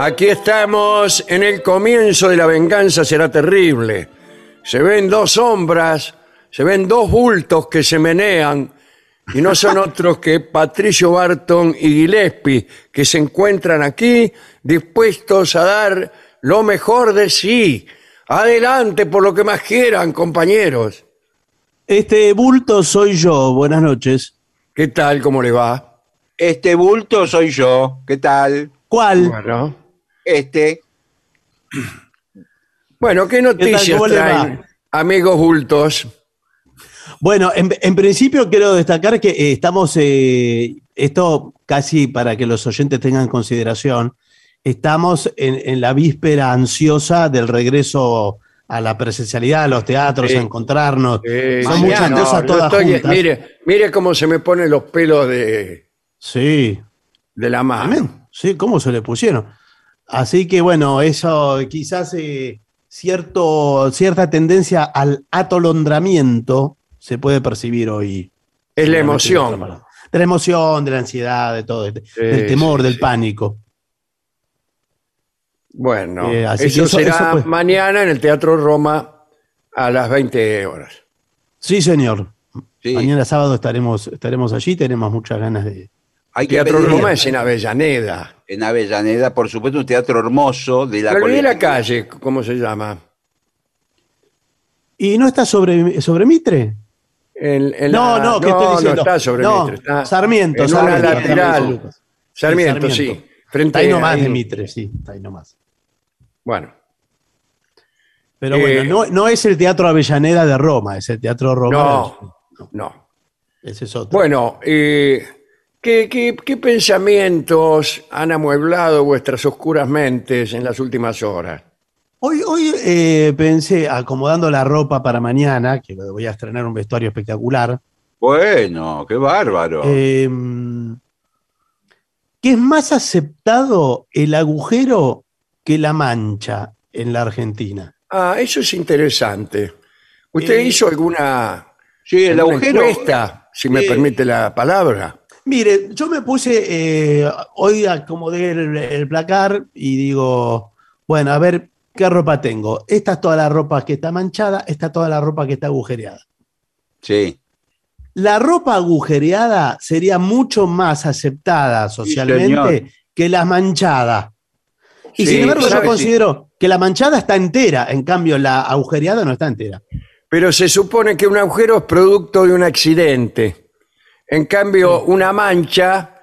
Aquí estamos en el comienzo de la venganza será terrible. Se ven dos sombras, se ven dos bultos que se menean y no son otros que Patricio Barton y Gillespie que se encuentran aquí dispuestos a dar lo mejor de sí. Adelante por lo que más quieran, compañeros. Este bulto soy yo. Buenas noches. ¿Qué tal? ¿Cómo le va? Este bulto soy yo. ¿Qué tal? ¿Cuál? Bueno, Este. bueno ¿qué noticias ¿Cómo le traen, va? amigos bultos? Bueno, en, en principio quiero destacar que eh, estamos, eh, esto casi para que los oyentes tengan consideración, estamos en, en la víspera ansiosa del regreso a la presencialidad, a los teatros, Sí. a encontrarnos. Eh, Son muchas cosas todas estoy- juntas. Mire, mire cómo se me ponen los pelos de, Sí, de la mano. Sí, ¿cómo se le pusieron? Así que bueno, eso quizás eh, cierto, cierta tendencia al atolondramiento se puede percibir hoy. Es la emoción. de la emoción, de la ansiedad, de todo, de- del temor, sí, del sí. pánico. Bueno, Eh, así eso, que eso- será eso pues- mañana en el Teatro Roma a las 20 horas. Sí, señor. Sí. Mañana sábado estaremos, estaremos allí, tenemos muchas ganas de... Hay Teatro Roma es en Avellaneda. En Avellaneda, por supuesto, un teatro hermoso de la de la calle, ¿cómo se llama? ¿Y no está sobre, sobre Mitre? En- en No, la- no, ¿qué estoy diciendo? No está sobre No, Mitre, está Sarmiento, en Sarmiento, una lateral. Lucas. Sarmiento, Sí, sí. Sarmiento. Frente Está ahí nomás ahí. de Mitre, sí, está ahí nomás. Bueno, Pero Eh, bueno, no, no es el Teatro Avellaneda de Roma, es el Teatro Roma. no, no. Ese es otro. Bueno, eh, ¿qué, qué, qué pensamientos han amueblado vuestras oscuras mentes en las últimas horas? Hoy, hoy eh, pensé, acomodando la ropa para mañana, que voy a estrenar un vestuario espectacular, Bueno, qué bárbaro. eh, que es más aceptado el agujero que la mancha en la Argentina. Ah, eso es interesante. ¿Usted Eh, hizo alguna, sí, el alguna agujero. encuesta, si me permite la palabra? Mire, yo me puse, eh, hoy acomodé el, el placar y digo, bueno, a ver, ¿qué ropa tengo? Esta es toda la ropa que está manchada, esta es toda la ropa que está agujereada. Sí. La ropa agujereada sería mucho más aceptada socialmente que la manchada. Y Sí, sin embargo, yo considero que la manchada está entera, en cambio la agujereada no está entera. Pero se supone que un agujero es producto de un accidente. En cambio, una mancha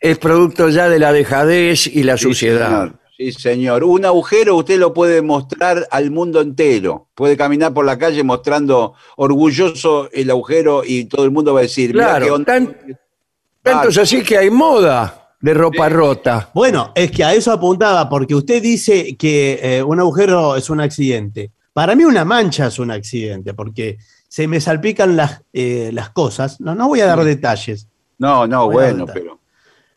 es producto ya de la dejadez y la Sí, suciedad. señor. Sí, señor. Un agujero usted lo puede mostrar al mundo entero. Puede caminar por la calle mostrando orgulloso el agujero y todo el mundo va a decir, "Mirá qué Claro, onda". tan- tanto es así que hay moda de ropa rota. Bueno, es que a eso apuntaba, porque usted dice que eh, un agujero es un accidente. Para mí una mancha es un accidente, porque se me salpican las, eh, las cosas. No, no voy a dar detalles, No, no, bueno, pero...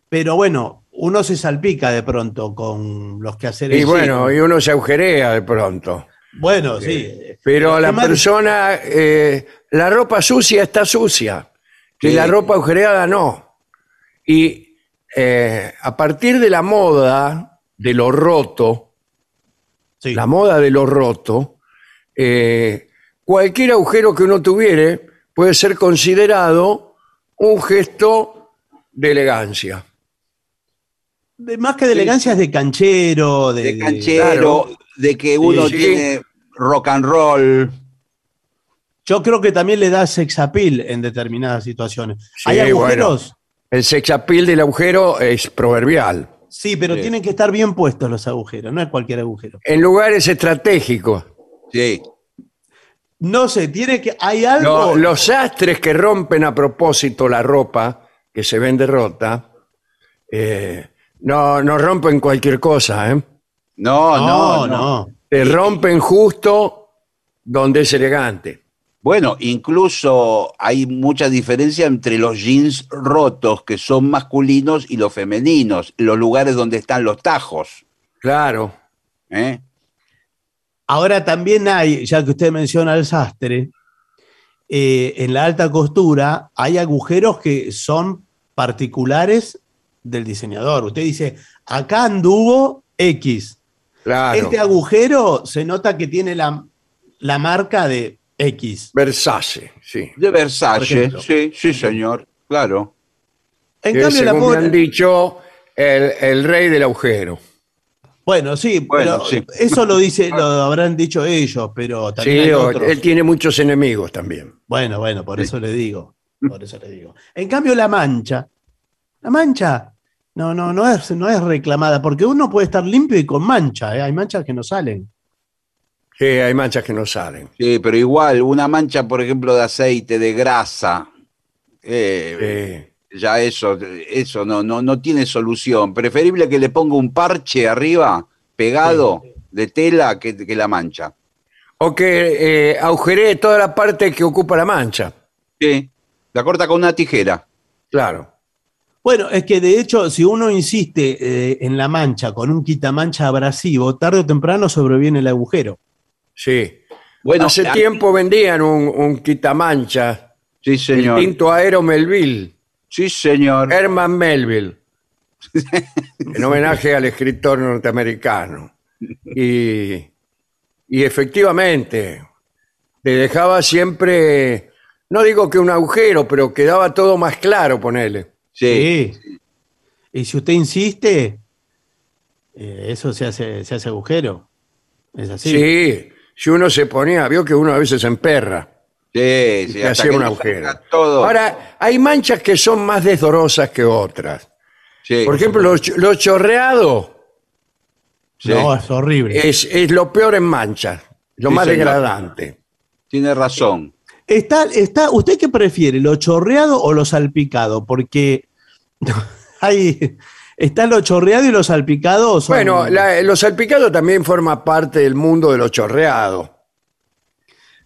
pero bueno, uno se salpica de pronto con los quehaceres. Y bueno, y uno se agujerea de pronto. Bueno, sí. Pero la más- persona, eh, la ropa sucia está sucia, y la ropa agujereada no. Y eh, a partir de la moda de lo roto, sí. la moda de lo roto, eh, cualquier agujero que uno tuviere puede ser considerado un gesto de elegancia. De- más que de elegancia es de canchero, de, canchero, de que uno sí. tiene rock and roll. Yo creo que también le da sex appeal en determinadas situaciones. Sí, ¿Hay agujeros? El sex appeal del agujero es proverbial. Sí, pero Sí. tienen que estar bien puestos los agujeros, no es cualquier agujero. En lugares estratégicos. Sí. No sé, tiene que. ¿Hay algo? Lo- los sastres que rompen a propósito la ropa, que se vende rota, eh, no, no rompen cualquier cosa, ¿eh? No, no, no, no, no. Te rompen justo donde es elegante. Bueno, incluso hay mucha diferencia entre los jeans rotos que son masculinos y los femeninos, los lugares donde están los tajos. Claro. ¿eh? Ahora también hay, ya que usted menciona el sastre, eh, en la alta costura hay agujeros que son particulares del diseñador. Usted dice, acá anduvo X. Claro. Este agujero se nota que tiene la, la marca de X. Versace, sí. De Versace, sí, sí, señor, claro. En Que cambio, la según me pobre- han dicho, el, el rey del agujero. Bueno, sí, Bueno, pero sí. eso lo dice, lo habrán dicho ellos, pero también Sí, hay o- otros. él tiene muchos enemigos también. Bueno, bueno, por eso le digo. Por eso le digo. En cambio, la mancha, la mancha, no, no, no es, no es reclamada, porque uno puede estar limpio y con mancha, ¿eh? hay manchas que no salen. Sí, hay manchas que no salen. Sí, pero igual, una mancha, por ejemplo, de aceite, de grasa, eh, Sí. Ya eso, eso no, no, no tiene solución. Preferible que le ponga un parche arriba, pegado, de tela, que, que la mancha. O que eh, agujeree toda la parte que ocupa la mancha. Sí, la corta con una tijera. Claro. Bueno, es que de hecho, si uno insiste eh, en la mancha con un quitamancha abrasivo, tarde o temprano sobreviene el agujero. Sí. Bueno, Hace tiempo vendían un, un quitamancha, Sí, señor. el tinto aero Melville, Sí, señor. Herman Melville, en homenaje al escritor norteamericano. Y, y efectivamente, le dejaba siempre, no digo que un agujero, pero quedaba todo más claro, ponele. Sí. Sí. Y si usted insiste, eh, eso se hace, se hace agujero. Es así. Sí. si uno se ponía, vio que uno a veces se emperra. Sí, sí, y hasta hacía que un agujero. Todo. Ahora, hay manchas que son más desdorosas que otras. Sí, Por ejemplo, lo, lo chorreado sí, No, es horrible. es, es lo peor en manchas, lo Sí, más señor. degradante. tiene razón. Está, está, ¿Usted qué prefiere, lo chorreado o lo salpicado? Porque hay, está lo chorreado y lo salpicado. son- Bueno, la- lo salpicado también forma parte del mundo de lo chorreado,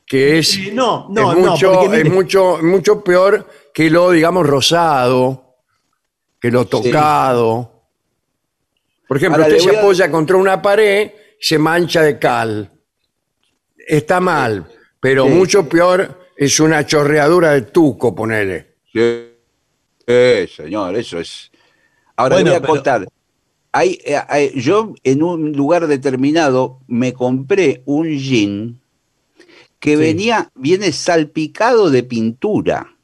que es, Eh, no, no, es no, mucho, porque es mucho, mucho peor que lo, digamos, rosado, que lo tocado. Por ejemplo, Ahora, usted se a- apoya contra una pared, se mancha de cal. Está mal, pero Sí. mucho peor es una chorreadura de tuco, ponele. Sí, Sí, señor, eso es. Ahora Bueno, le voy a pero- contar. hay, eh, hay- yo en un lugar determinado me compré un jean que Sí. venía, viene salpicado de pintura.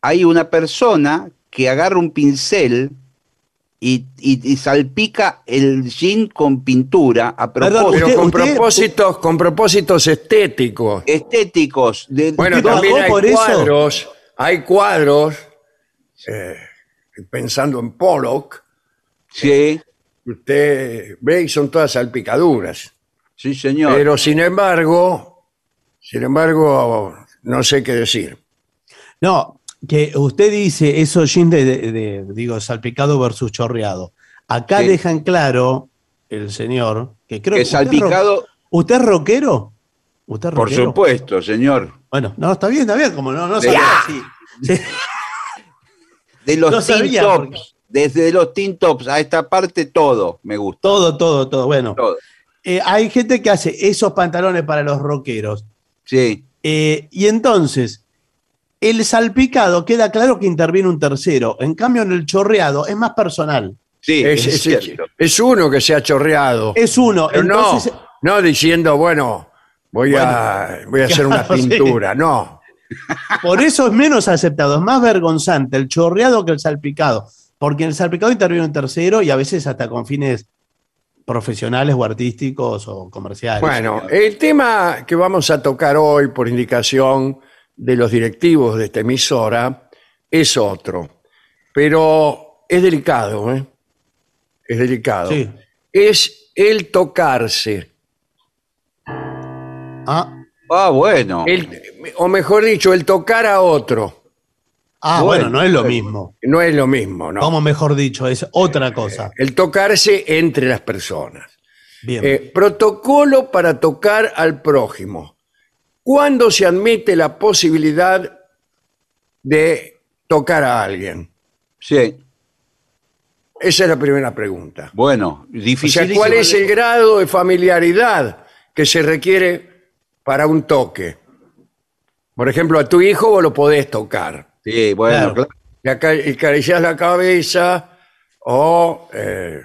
Hay una persona que agarra un pincel y, y- y salpica el jean con pintura a Perdón, propósito. Pero con usted- propósitos, con propósitos estéticos. estéticos. De, Bueno, ¿Usted también hay por eso? cuadros, hay cuadros, eh, pensando en Pollock, sí, que usted ve y son todas salpicaduras. sí, señor. Pero sin embargo, sin embargo, no sé qué decir. No, que usted dice eso jean de, de- de, digo, salpicado versus chorreado. Acá dejan claro el señor que creo que usted es salpicado, ¿Usted es rockero? ¿Usted es por rockero? supuesto, señor. Bueno, no, está bien, está bien, como no, no sabía así. Sí. De los No teen sabía, tops, porque- desde los teen tops a esta parte, todo me gusta. Todo, todo, todo. Bueno, Todo. eh, hay gente que hace esos pantalones para los rockeros. Sí, Eh, y entonces, el salpicado queda claro que interviene un tercero. En cambio, en el chorreado es más personal. sí, Es, es, es- cierto. es uno que se ha chorreado. Es uno. Pero entonces, no, no diciendo, bueno, voy, a, voy a hacer una sí. pintura. No. Por eso es menos aceptado, es más vergonzante el chorreado que el salpicado, porque en el salpicado interviene un tercero y a veces hasta con fines profesionales o artísticos o comerciales. Bueno, el tema que vamos a tocar hoy, por indicación de los directivos de esta emisora, es otro. Pero es delicado, ¿eh? Es delicado. Sí. Es el tocarse. Ah, Ah, bueno. El- o mejor dicho, el tocar a otro. Ah, Bueno, bueno, no es lo mismo. No es lo mismo, ¿no? Como mejor dicho, es otra cosa. El tocarse entre las personas. Bien. Eh, protocolo para tocar al prójimo. ¿Cuándo se admite la posibilidad de tocar a alguien? Sí, Esa es la primera pregunta. bueno, O sea, difícil. ¿cuál es el grado de familiaridad que se requiere para un toque? Por ejemplo, a tu hijo vos lo podés tocar. Sí, bueno, Claro. claro. Le aca- le acariciás la cabeza o, eh,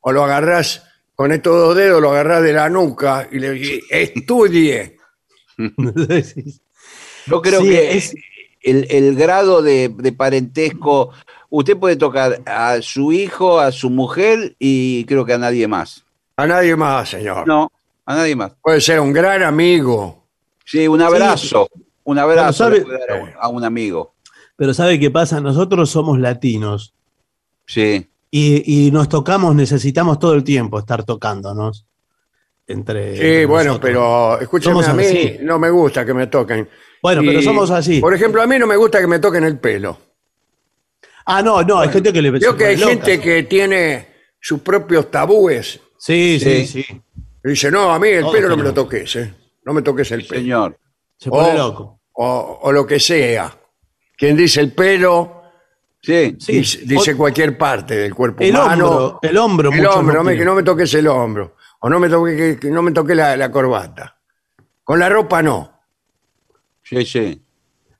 o lo agarrás con estos dos dedos, lo agarrás de la nuca y le dices, estudie. Yo creo Sí, que es- el, el grado de, de parentesco, usted puede tocar a su hijo, a su mujer y creo que a nadie más. A nadie más, señor. No, a nadie más. Puede ser un gran amigo. Sí, un abrazo. Un abrazo dar a un, a un amigo. Pero ¿sabe qué pasa? Nosotros somos latinos Sí. y, y nos tocamos, necesitamos todo el tiempo estar tocándonos. Entre, Sí, entre bueno, nosotros. pero escúcheme, Somos a mí así. no me gusta que me toquen. Bueno, pero somos así. Por ejemplo, a mí no me gusta que me toquen el pelo. Ah, no, no, hay gente que le Creo que hay gente que tiene sus propios tabúes. Sí, sí, Sí. sí. Y dice, no, a mí el Todos pelo no me lo toques, ¿eh? No me toques el pelo. Señor. Se pone o, loco. O, o lo que sea. Quien dice el pelo, Sí. Sí. dice, dice O- cualquier parte del cuerpo El humano. hombro, el hombro, El hombro, no que no me toques el hombro. O no me toque, que, que no me toque la, la corbata. Con la ropa no. Sí, sí.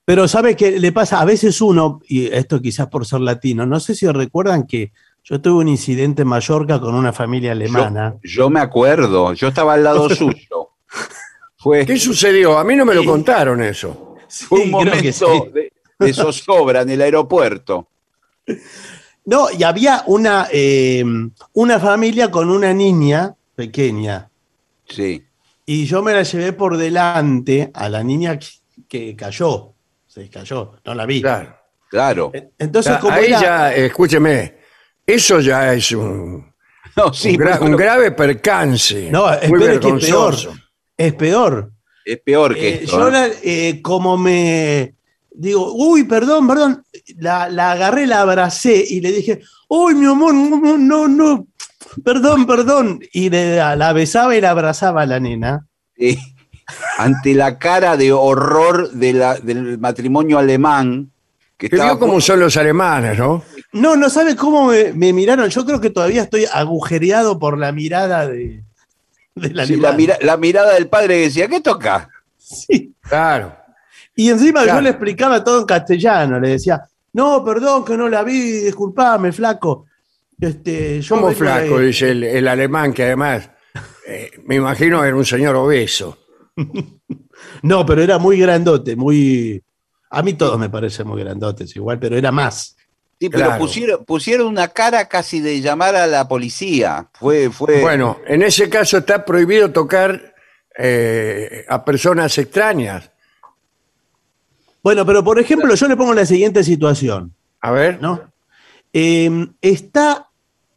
Pero ¿sabe qué le pasa? A veces uno, y esto quizás por ser latino, no sé si recuerdan que yo tuve un incidente en Mallorca con una familia alemana. Yo, yo me acuerdo. Yo estaba al lado suyo. Fue, ¿Qué sucedió? A mí no me lo contaron eso. Fue un momento sí. de, de zozobra en el aeropuerto. No, y había una, eh, una familia con una niña pequeña. Sí. Y yo me la llevé por delante a la niña que, que cayó. Se cayó, no la vi. Claro. Claro. Entonces, como Ahí era- ya, escúcheme, eso ya es un, No, sí, un, gra- pero un grave percance. No, muy espere que es peor. es peor. Es peor que Eh, esto. yo ¿eh? la- eh, como me digo, uy, perdón, perdón, la, la agarré, la abracé y le dije, uy, mi amor, no, no, no, perdón, perdón. Y le- la besaba y la abrazaba a la nena. Sí. ante la cara de horror de la- del matrimonio alemán que Que estaba vio son los alemanes, ¿no? No, no sabe cómo me, me miraron. Yo creo que todavía estoy agujereado por la mirada de, del Sí, la, alemán. mira- la mirada del padre que decía, ¿qué toca? Sí. Claro. Y encima Claro. yo le explicaba todo en castellano, le decía, no, perdón que no la vi, disculpame, flaco. Este, yo ¿Cómo flaco? de- Dice el, el alemán, que además eh, me imagino era un señor obeso. No, pero era muy grandote, muy. A mí todos me parecen muy grandotes igual, pero era más. Sí, pero Claro. pusieron, pusieron una cara casi de llamar a la policía. Fue, fue. Bueno, en ese caso está prohibido tocar eh, a personas extrañas. Bueno, pero por ejemplo, yo le pongo la siguiente situación, A ver, ¿no? Eh, está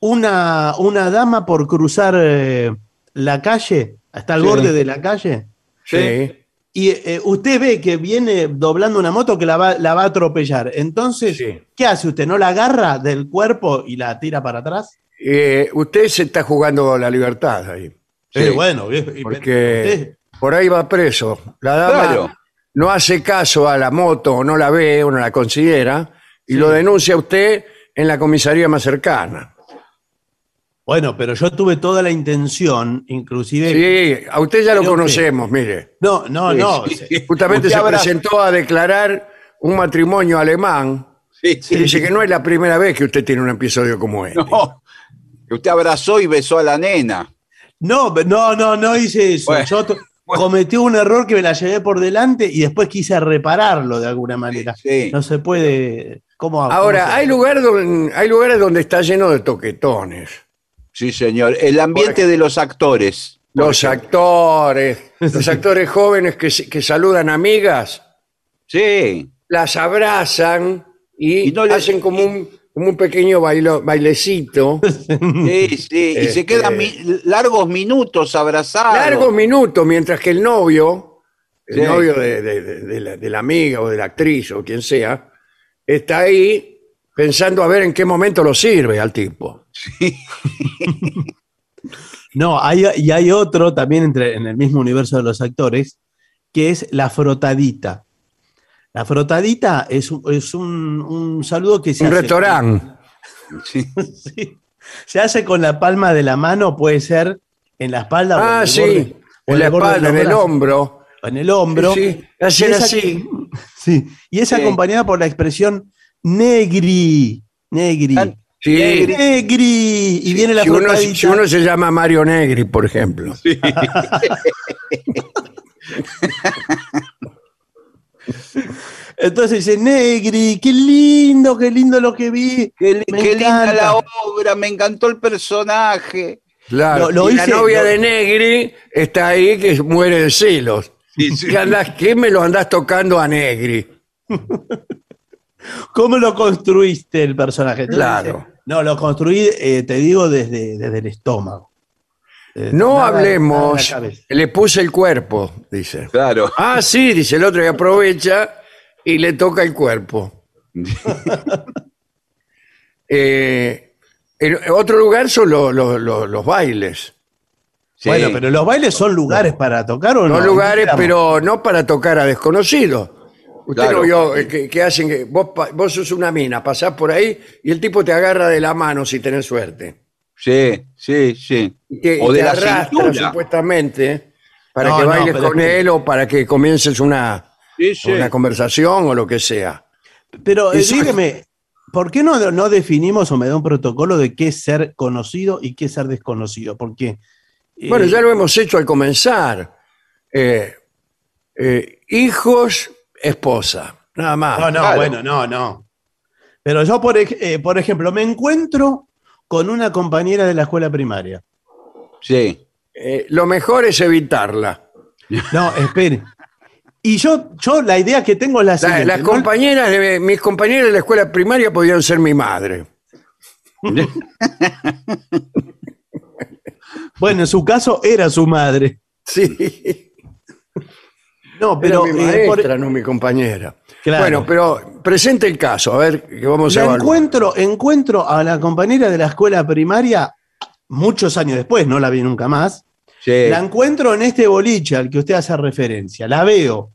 una, una dama por cruzar eh, la calle, hasta el Sí. borde de la calle, sí. Y eh, usted ve que viene doblando una moto que la va, la va a atropellar. Entonces, Sí. ¿qué hace usted? ¿No la agarra del cuerpo y la tira para atrás? Eh, usted se está jugando la libertad ahí, Sí, Sí. bueno, y- porque usted- por ahí va preso. La dama Claro. no hace caso a la moto, o no la ve, o no la considera, y lo denuncia usted en la comisaría más cercana. Bueno, pero yo tuve toda la intención, inclusive. Sí, a usted ya lo que- conocemos, mire. No, no, Sí, no. sí. Justamente Usted se habrá- presentó a declarar un matrimonio alemán. Sí, Y dice que no es la primera vez que usted tiene un episodio como este. No. Que usted abrazó y besó a la nena. No, no, no, no hice eso. Bueno, Yo to- cometí un error que me la llevé por delante y después quise repararlo de alguna manera. Sí. No se puede. ¿Cómo cómo Ahora, se- hay, lugar donde, hay lugares donde está lleno de toquetones. Sí, señor. El ambiente de los actores. Los actores, los actores jóvenes que, se- que saludan amigas, Sí. las abrazan y, Y no hacen como un, como un pequeño bailo- bailecito. Sí, sí. Y Este- se quedan mi- largos minutos abrazados. largos minutos, mientras que el novio, el Sí. novio de, de- de- de la, de la amiga o de la actriz o quien sea, está ahí pensando a ver en qué momento lo sirve al tipo. No, hay, y hay otro también entre, en el mismo universo de los actores, que es la frotadita. La frotadita es un, es un, un saludo que se Un hace. restaurante. Sí. Sí. Se hace con la palma de la mano, puede ser en la espalda. o en Ah, el sí, borde- o en la espalda, en el hombro. En el hombro. Sí, hacen Y así. Sí, y es Sí. acompañada por la expresión negri. Negri. Sí. Negri. Y viene la si, uno, si uno se llama Mario Negri, por ejemplo. Entonces dice, Negri, qué lindo, qué lindo lo que vi. Qué, qué linda encanta. la obra, me encantó el personaje. Claro. Lo- lo y la novia lo- de Negri está ahí que muere de celos. ¿Qué, andás- qué me lo andás tocando a Negri? ¿Cómo lo construiste el personaje? Entonces Claro. No, lo construí, eh, te digo, desde, desde el estómago. Desde- No nada- hablemos, le puse el cuerpo, dice. Claro. Ah, sí, dice el otro y aprovecha y le toca el cuerpo. Eh, en otro lugar son lo- lo- lo- los bailes. Sí. Bueno, pero los bailes son lugares para tocar o no. Los lugares, pero no para tocar a desconocidos. Usted Claro. no vio eh, que, que hacen que vos, pa- vos sos una mina, pasás por ahí y el tipo te agarra de la mano si tenés suerte. Sí, sí, sí. Y o y de te la arrastra cintura. supuestamente para No, que no, bailes pero con es que- él o para que comiences una, Sí, sí. una conversación o lo que sea. Pero eh, Eso- dígame, ¿por qué no, no definimos o me da un protocolo de qué es ser conocido y qué es ser desconocido? Porque. eh, Bueno, ya lo hemos hecho al comenzar. Eh, eh, hijos, esposa, nada más. No, no, Claro. bueno, no, no. Pero yo, por, eh, por ejemplo, me encuentro con una compañera de la escuela primaria. Sí. Eh, lo mejor es evitarla. No, espere. Y yo, yo la idea que tengo es la La- siguiente. las ¿no? compañeras de mis compañeras de la escuela primaria podían ser mi madre. Bueno, en su caso era su madre. Sí, No, pero pero mi eh, por- maestra, no mi compañera. Claro. Bueno, pero presente el caso, a ver, que vamos a la evaluar. encuentro, encuentro a la compañera de la escuela primaria muchos años después, no la vi nunca más. Sí. La encuentro en este boliche al que usted hace referencia, la veo.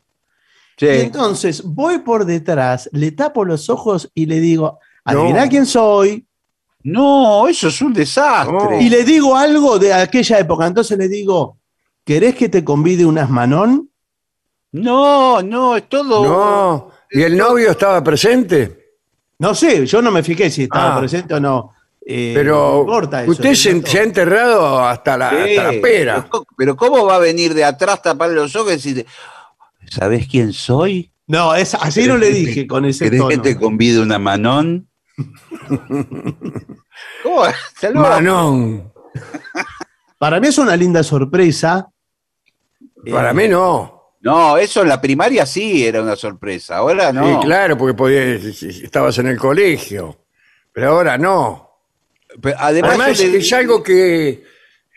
sí. Y entonces voy por detrás, le tapo los ojos y le digo, No. adivina quién soy. No, eso es un desastre. No. Y le digo algo de aquella época. Entonces le digo, ¿querés que te convide unas manón? No, no, es todo. No, ¿y el novio estaba presente? No sé, yo no me fijé si estaba Ah. presente o no. eh, Pero no importa eso, usted se, ha enterrado hasta la, hasta la Sí, pera. Pero, pero ¿cómo va a venir de atrás, taparle los ojos y decir, ¿sabés quién soy? No, es, así no le dije con ese ¿Querés que tono. te convide una manón? ¿Cómo? Loco. Manón. Para mí es una linda sorpresa. Para Eh, mí no. No, eso en la primaria sí era una sorpresa. Ahora no. Sí, claro, porque podías- estabas en el colegio. Pero ahora no. Pero además, Además, yo le- es algo que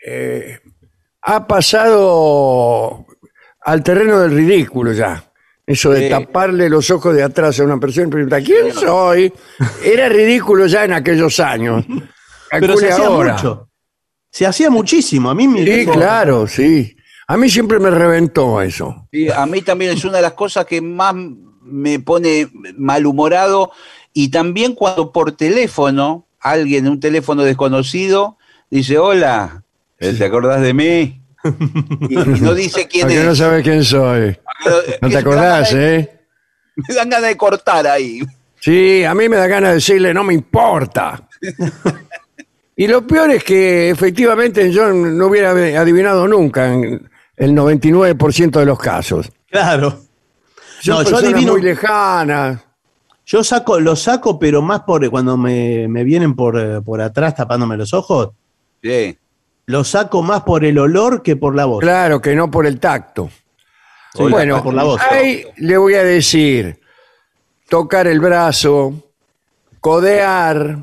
eh, ha pasado al terreno del ridículo ya. Eso de Sí. taparle los ojos de atrás a una persona y preguntar, ¿quién soy? Era ridículo ya en aquellos años. Pero se Calcule hacía ahora. mucho. Se hacía muchísimo. A mí me Sí, claro, sí. A mí siempre me reventó eso. Sí, a mí también es una de las cosas que más me pone malhumorado y también cuando por teléfono, alguien, un teléfono desconocido, dice, hola, ¿te acordás de mí? Y, y no dice quién Porque es. no sabes quién soy. No te acordás, ¿eh? Me dan ganas de cortar ahí. Sí, a mí me da ganas de decirle, no me importa. y lo peor es que efectivamente yo no hubiera adivinado nunca en el 99% de los casos. Claro. Son No, yo adivino- muy lejanas. Yo saco, lo saco, pero más por cuando me, me vienen por, eh, por atrás tapándome los ojos, Sí. lo saco más por el olor que por la voz. Claro que no por el tacto. Sí, bueno, por la voz. ahí le voy a decir, tocar el brazo, codear,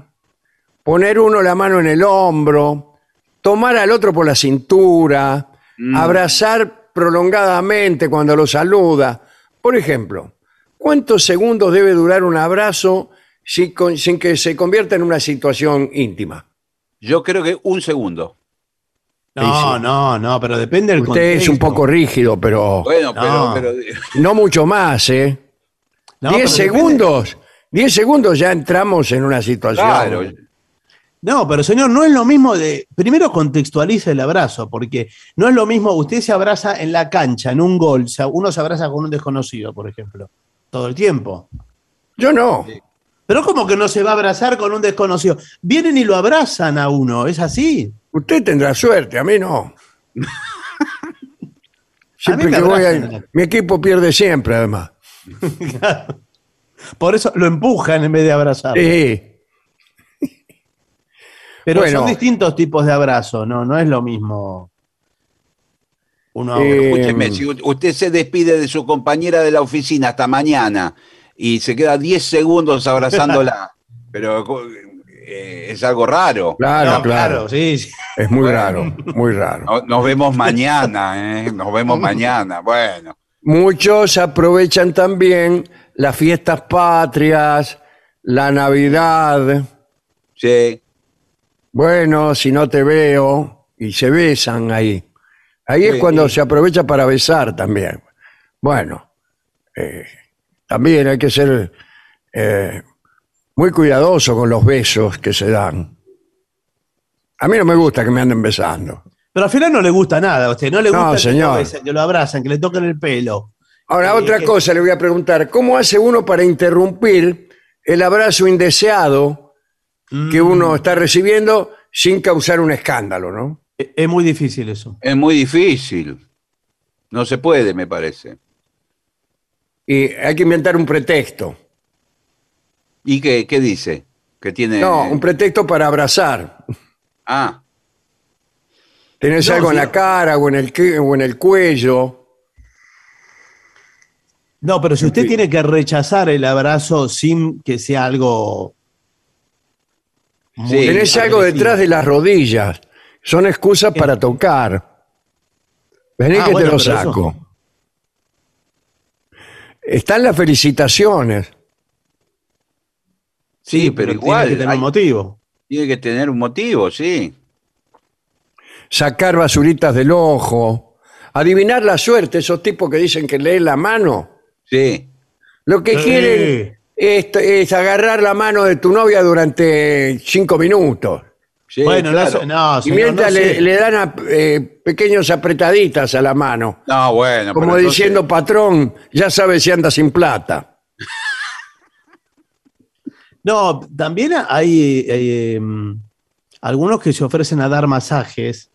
poner uno la mano en el hombro, tomar al otro por la cintura, abrazar prolongadamente cuando lo saluda. Por ejemplo, ¿cuántos segundos debe durar un abrazo si con- sin que se convierta en una situación íntima? Yo creo que un segundo. No, Sí, no, no, pero depende del Usted es un poco rígido, pero Bueno, No. pero, pero no mucho más, ¿eh? No, Diez pero depende- segundos. Diez segundos ya entramos en una situación. claro. No, pero señor, no es lo mismo de. Primero contextualiza el abrazo, porque no es lo mismo. Usted se abraza en la cancha, en un gol. o sea, uno se abraza con un desconocido, por ejemplo, todo el tiempo. Yo no. Pero ¿cómo que no se va a abrazar con un desconocido? Vienen y lo abrazan a uno, ¿es así? Usted tendrá suerte, a mí no. Siempre me que voy a, Mi equipo pierde siempre, además. Por eso lo empujan en vez de abrazar. Sí. Pero bueno. son distintos tipos de abrazo, no, no es lo mismo. Uno Eh. Escúcheme, si usted se despide de su compañera de la oficina hasta mañana y se queda 10 segundos abrazándola, pero eh, es algo raro. Claro, No, claro. sí, sí. Es muy raro, muy raro. No- Nos vemos mañana, ¿eh? Nos vemos mañana. Bueno, Muchos aprovechan también las fiestas patrias, la Navidad. sí. Bueno, si no te veo, y se besan ahí. Ahí es Sí. cuando se aprovecha para besar también. Bueno, eh, también hay que ser eh, muy cuidadoso con los besos que se dan. A mí no me gusta que me anden besando. Pero al final no le gusta nada a usted, no le No, gusta que, señor. lo besen, que lo abrazan, que le toquen el pelo. Ahora, Eh, otra que- cosa le voy a preguntar. ¿Cómo hace uno para interrumpir el abrazo indeseado que Mm, uno está recibiendo sin causar un escándalo, no? Es es muy difícil eso. Es muy difícil. No se puede, me parece. Y hay que inventar un pretexto. ¿Y qué, qué dice? Que tiene. No, un pretexto para abrazar. Ah, ¿Tenés No, algo en la cara o en el, que- o en el cuello? No, pero si usted tiene que rechazar el abrazo sin que sea algo. Sí. ¿Tenés algo agresivo. detrás de las rodillas? Son excusas para tocar. Vení Ah, que bueno, te lo eso- saco. Están las felicitaciones. sí, pero, tiene igual. que tener hay- un motivo. tiene que tener un motivo, sí. Sacar basuritas del ojo. Adivinar la suerte, esos tipos que dicen que leen la mano. Sí. Lo que Sí. quieren es, es agarrar la mano de tu novia durante cinco minutos. sí, bueno, no claro. sé- no, Y mientras no le, dan a- eh, pequeños apretaditas a la mano. No, bueno. Como pero entonces- diciendo, patrón, ya sabes si anda sin plata. No, también hay, eh, mm, algunos que se ofrecen a dar masajes.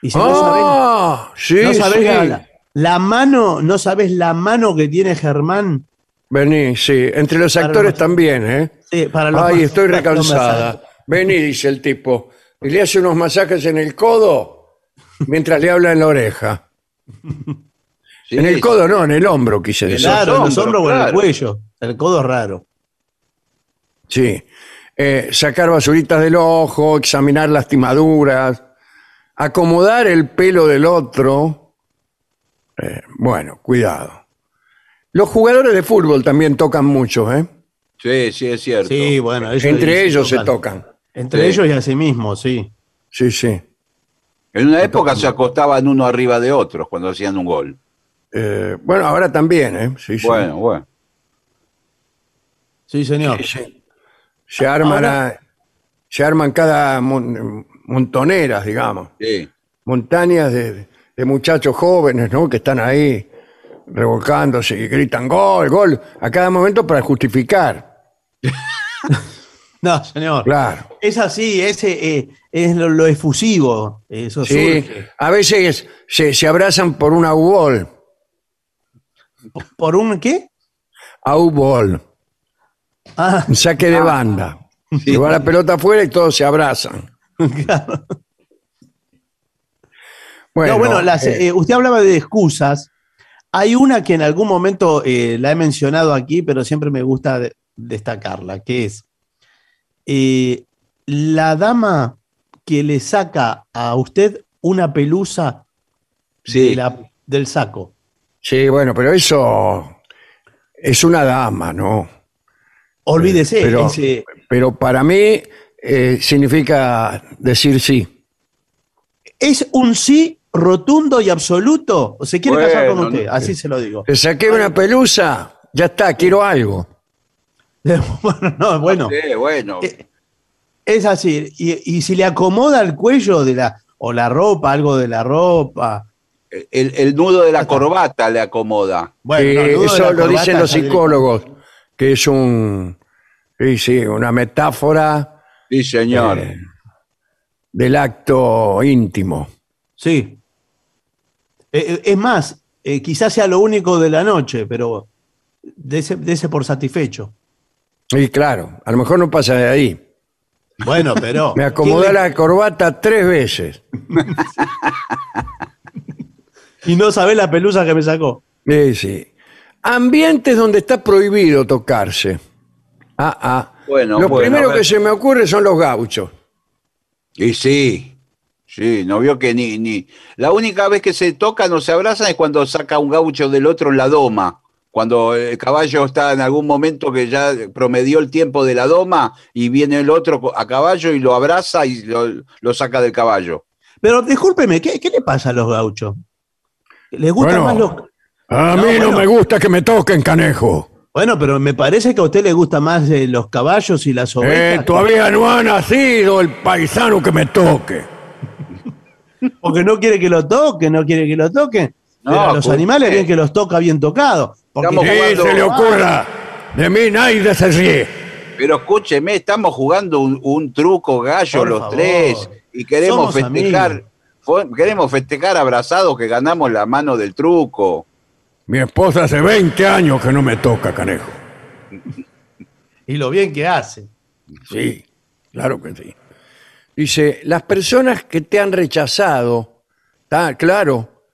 Y si no sabés, Ah, sí, no sabés sí. la, la- mano, no sabés la mano que tiene Germán. Vení, sí. Entre los Para actores los- también, ¿eh? Sí, para los Ay, estoy los recansada. masajes. Vení, dice el tipo. Y le hace unos masajes en el codo mientras le habla en la oreja. Sí, en el codo no, en el hombro, quise decir. Claro, en los hombros, hombros o en el claro. cuello. El codo es raro. Sí. Eh, sacar basuritas del ojo, examinar lastimaduras, acomodar el pelo del otro. Eh, bueno, cuidado. Los jugadores de fútbol también tocan mucho, ¿eh? Sí, sí, es cierto. Sí, bueno. ellos Entre ellos se tocan. Entre Sí. ellos y a sí mismos, sí. Sí, sí. En una época se acostaban uno arriba de otros cuando hacían un gol. Eh, bueno, ahora también, ¿eh? Sí, sí. Bueno, bueno. Sí, señor. Sí, sí. Se arman, a- se arman cada mon- montoneras, digamos. Sí. Montañas de, de muchachos jóvenes, ¿no? Que están ahí revolcándose y gritan gol, gol, a cada momento para justificar. No, señor. Claro. Es así, ese eh, es lo, lo efusivo. Eso Sí, surge. a veces se, se abrazan por una U-Ball. ¿Por un qué? U-Ball. Ah, Un saque de banda. Se va la pelota afuera y todos se abrazan. claro. Bueno, no, bueno, las, eh, eh, usted hablaba de excusas. Hay una que en algún momento eh, la he mencionado aquí, pero siempre me gusta de- destacarla, que es eh, la dama que le saca a usted una pelusa Sí. de la- del saco. sí, bueno, pero eso es una dama, ¿no? Olvídese, pero, ese- pero para mí eh, significa decir sí. es un sí rotundo y absoluto. ¿O se quiere casar con usted? no- Así se lo digo. Te saqué una pelusa, ya está, quiero algo. bueno, no, bueno. Sí, bueno. Eh, Es así. Y, y si le acomoda el cuello de la, o la ropa, algo de la ropa. El, el nudo de la corbata le acomoda. Bueno, Eh, no, eso lo dicen los psicólogos, que es un, sí, sí, una metáfora Sí, señor. eh, del acto íntimo. Sí. Eh, eh, es más, eh, quizás sea lo único de la noche, pero dese, dese por satisfecho. Y claro, a lo mejor no pasa de ahí. Bueno, pero. Me acomodé ¿quién le- la corbata tres veces. Y no sabe la pelusa que me sacó. Sí, sí. Ambientes donde está prohibido tocarse. Ah, ah. Bueno, Lo bueno, primero que se me ocurre son los gauchos. Y sí, sí, no vio que ni, ni. La única vez que se tocan o se abrazan es cuando saca un gaucho del otro en la doma. Cuando el caballo está en algún momento que ya promedió el tiempo de la doma y viene el otro a caballo y lo abraza y lo, lo saca del caballo. Pero discúlpeme, ¿qué, qué le pasa a los gauchos? ¿Les gustan Bueno, más los.? A No, mí no bueno. me gusta que me toquen, canejo. Bueno, pero me parece que a usted le gusta más eh, los caballos y las Eh, ovejas. todavía no ha nacido el paisano que me toque. Porque no quiere que lo toque, no quiere que lo toque. No, Pero a los ¿cómo animales bien que los toca bien tocado. Porque Sí, se le ocurra. De mí nadie se ríe. Pero escúcheme, estamos jugando un, un truco gallo Por los favor. tres y queremos Somos festejar, amigos. queremos festejar abrazados que ganamos la mano del truco. Mi esposa hace 20 años que no me toca, canejo. Y lo bien que hace. Sí, claro que sí. Dice, las personas que te han rechazado, está claro,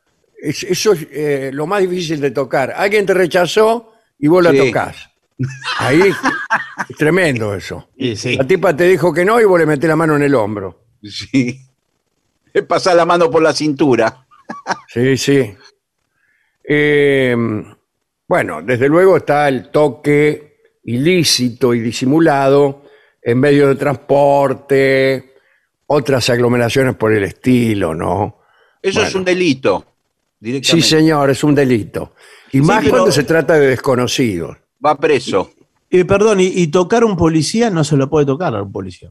es- eso es eh, lo más difícil de tocar. Alguien te rechazó y vos la Sí. tocas. Ahí es tremendo eso. Y sí. La tipa te dijo que no y vos le metés la mano en el hombro. Sí. Es pasar la mano por la cintura. Sí, sí. Eh, bueno, desde luego está el toque ilícito y disimulado en medio de transporte, otras aglomeraciones por el estilo, ¿no? Eso es un delito. Sí, señor, es un delito. Y más cuando se trata de desconocidos. Va preso. Y perdón, y, y tocar a un policía no se lo puede tocar a un policía.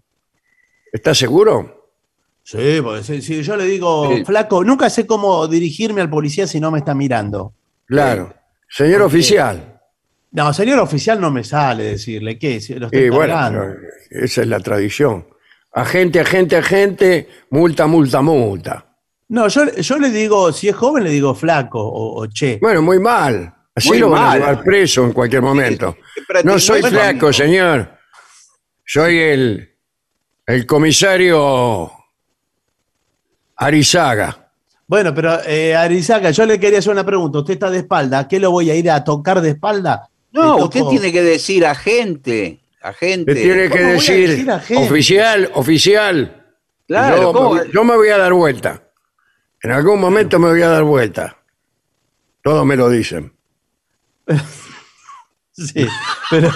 ¿Estás seguro? Sí, porque si, si yo le digo, Sí. flaco, nunca sé cómo dirigirme al policía si no me está mirando. Claro. Señor Porque- oficial. No, señor oficial no me sale decirle, ¿qué? Si lo estoy Y bueno, esa es la tradición. Agente, agente, agente, multa, multa, multa. No, yo, yo le digo, si es joven, le digo flaco o, o che. Bueno, muy mal. Así Muy lo van a mal. llevar preso en cualquier momento. Pero No soy es lo flaco, mismo. señor. Soy el, el comisario Arizaga. Bueno, pero eh, Arizaga, yo le quería hacer una pregunta. Usted está de espalda, ¿qué lo voy a ir a tocar de espalda? No, usted tiene que decir agente, agente. Le tiene que ¿Cómo voy a decir, oficial, oficial. Claro, yo, ¿cómo? me- yo me voy a dar vuelta. En algún momento me voy a dar vuelta. Todos me lo dicen. Sí, pero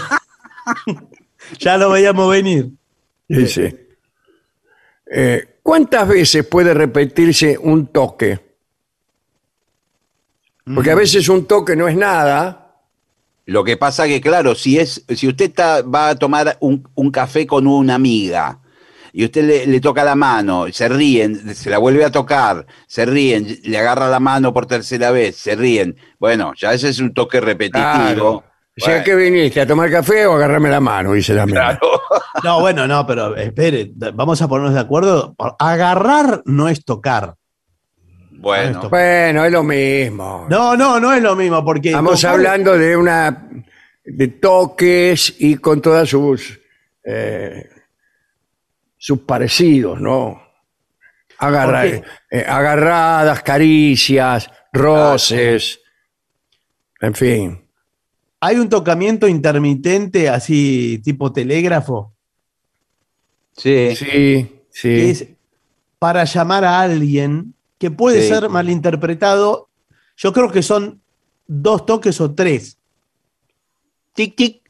ya lo veíamos venir. Sí, sí. Eh, ¿Cuántas veces puede repetirse un toque? Porque Mm. a veces un toque no es nada. Lo que pasa que, claro, si es, si usted está- va a tomar un, un café con una amiga y usted le, le toca la mano, se ríen, se la vuelve a tocar, se ríen, le agarra la mano por tercera vez, se ríen. Bueno, ya ese es un toque repetitivo. Claro. O sea, Bueno, ¿qué viniste? ¿A tomar café o agarrarme la mano? Dice la mía. No, bueno, no, pero espere, vamos a ponernos de acuerdo. Agarrar no es tocar. Bueno. Bueno, es lo mismo. No, no, no es lo mismo, porque. Estamos hablando de una de toques y con todas sus eh, sus parecidos, ¿no? Agarra- ¿Por qué? eh, agarradas, caricias, roces, en fin. Hay un tocamiento intermitente, así tipo telégrafo, Sí. Sí, que sí. es para llamar a alguien que puede Sí. ser malinterpretado. Yo creo que son dos toques o tres. Tic, tic,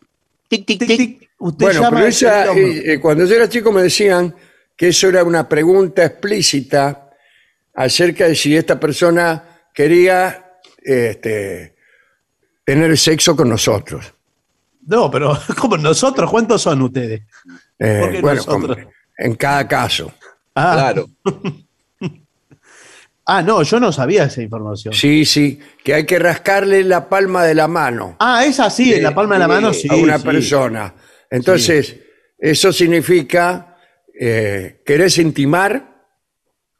tic, tic, Tic, tic. tic, usted Bueno, llama pero esa, eh, eh, cuando yo era chico me decían que eso era una pregunta explícita acerca de si esta persona quería este, tener sexo con nosotros. No, pero como nosotros, ¿cuántos son ustedes? Eh, ¿Por qué bueno, nosotros? como- en cada caso. Ah, Claro. ah, no, yo no sabía esa información. Sí, sí, que hay que rascarle la palma de la mano Ah, es así, en la palma de la mano, sí. a una sí. persona. Entonces, eso significa, eh, ¿querés intimar?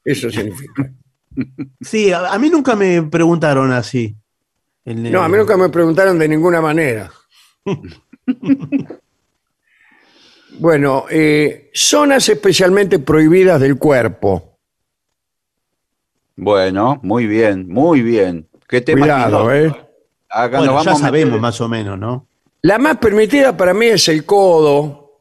Eso significa. Sí, a, a mí nunca me preguntaron así. El- No, a mí nunca me preguntaron de ninguna manera. bueno, eh, zonas especialmente prohibidas del cuerpo. Bueno, muy bien, muy bien. ¿Qué tema Cuidado? ¿eh? Acá Bueno, nos ya sabemos más o menos, ¿no? La más permitida para mí es el codo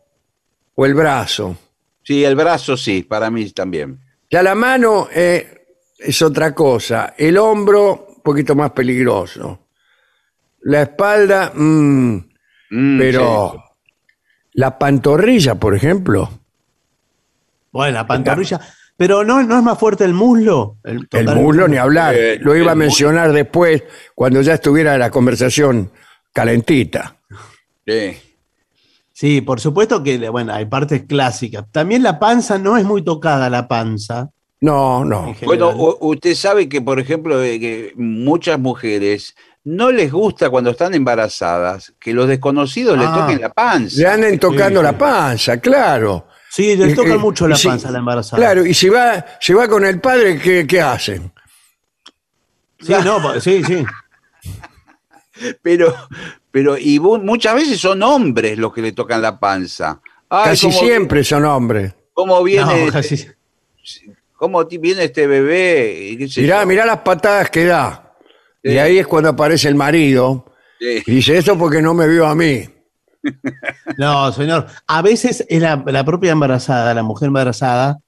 o el brazo. Sí, el brazo sí, para mí también. Ya la mano eh, es otra cosa. El hombro, un poquito más peligroso. La espalda, mm, Mm, pero sí. la pantorrilla, por ejemplo. Bueno, la pantorrilla. Pero no, no es más fuerte el muslo. El, muslo ni hablar. Eh, Lo iba a muslo. mencionar después, cuando ya estuviera la conversación calentita. Sí. Sí, por supuesto que, bueno, hay partes clásicas. También la panza no es muy tocada, la panza. No, no. Bueno, usted sabe que, por ejemplo, eh, que muchas mujeres no les gusta cuando están embarazadas que los desconocidos le Ah. toquen la panza. Le anden tocando sí. la panza, claro. Sí, les Y- toca y- mucho la panza a la embarazada. Claro, y si va, si va con el padre, ¿qué, qué hacen? Sí, no, sí, sí. Pero, pero, y muchas veces son hombres los que le tocan la panza. Ay, Casi siempre son hombres. ¿Cómo viene, No, este, casi- cómo viene este bebé? Qué Mirá, yo. mirá las patadas que da. Sí. Y ahí es cuando aparece el marido Sí. y dice, esto porque no me vio a mí. No, señor. A veces es la, la propia embarazada, la mujer embarazada.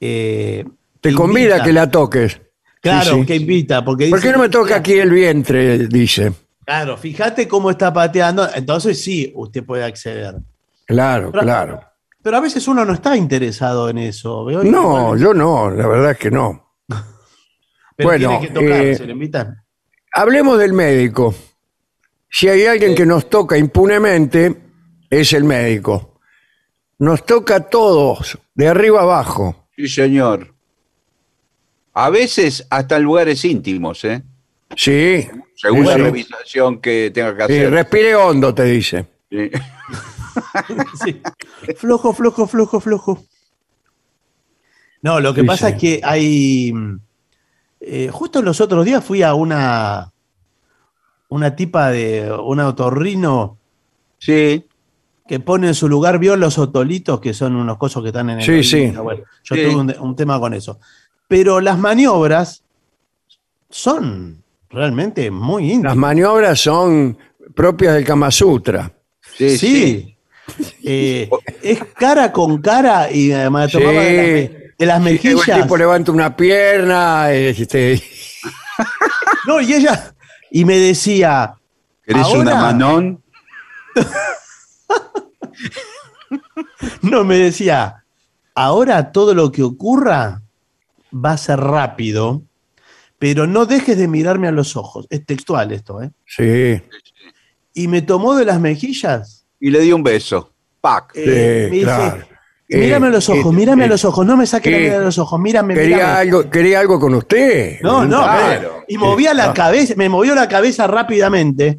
eh, Te invita. convida a que la toques. Claro, Sí, sí. que invita. Porque ¿Por dice, qué no me toca aquí el vientre? Dice. Claro, fíjate cómo está pateando. Entonces sí, usted puede acceder. Claro, Pero- claro. Pero a veces uno no está interesado en eso. ¿veo? No, yo no, la verdad es que no. pero bueno, tiene que tocar, eh, se le invitan. Hablemos del médico. Si hay alguien que nos toca impunemente, es el médico. Nos toca a todos, de arriba abajo. Sí, señor. A veces hasta en lugares íntimos, ¿eh? Sí. Según Sí, la sí. revisación que tenga que Sí, hacer. respire hondo, te dice. Sí. Sí. Flojo, flojo, flojo, flojo. No, lo que Sí, pasa sí. es que hay. mm, eh, justo los otros días fui a una. Una tipa de. Un otorrino Sí, que pone en su lugar, vio los otolitos, que son unos cosos que están en el. Sí, sí. Bueno, yo Sí. tuve un, un tema con eso. Pero las maniobras son realmente muy Las íntimas. maniobras son propias del Kama Sutra. sí, sí. Eh, es cara con cara y Sí. tomaba de las, de las El mejillas. tipo levanta una pierna, este, No, y ella. Y me decía. ¿Querés una manón? No, me decía. Ahora todo lo que ocurra va a ser rápido, pero no dejes de mirarme a los ojos. Es textual esto, ¿eh? sí, Y me tomó de las mejillas. Y le di un beso. Pac. eh, me dice, claro. Mírame a los Eh, ojos, eh, mírame a eh, los ojos, no me saques la eh, mirada de los ojos, mírame, quería mírame. algo, quería algo con usted. No, no, Claro. eh, y movía la cabeza, me movió la cabeza rápidamente.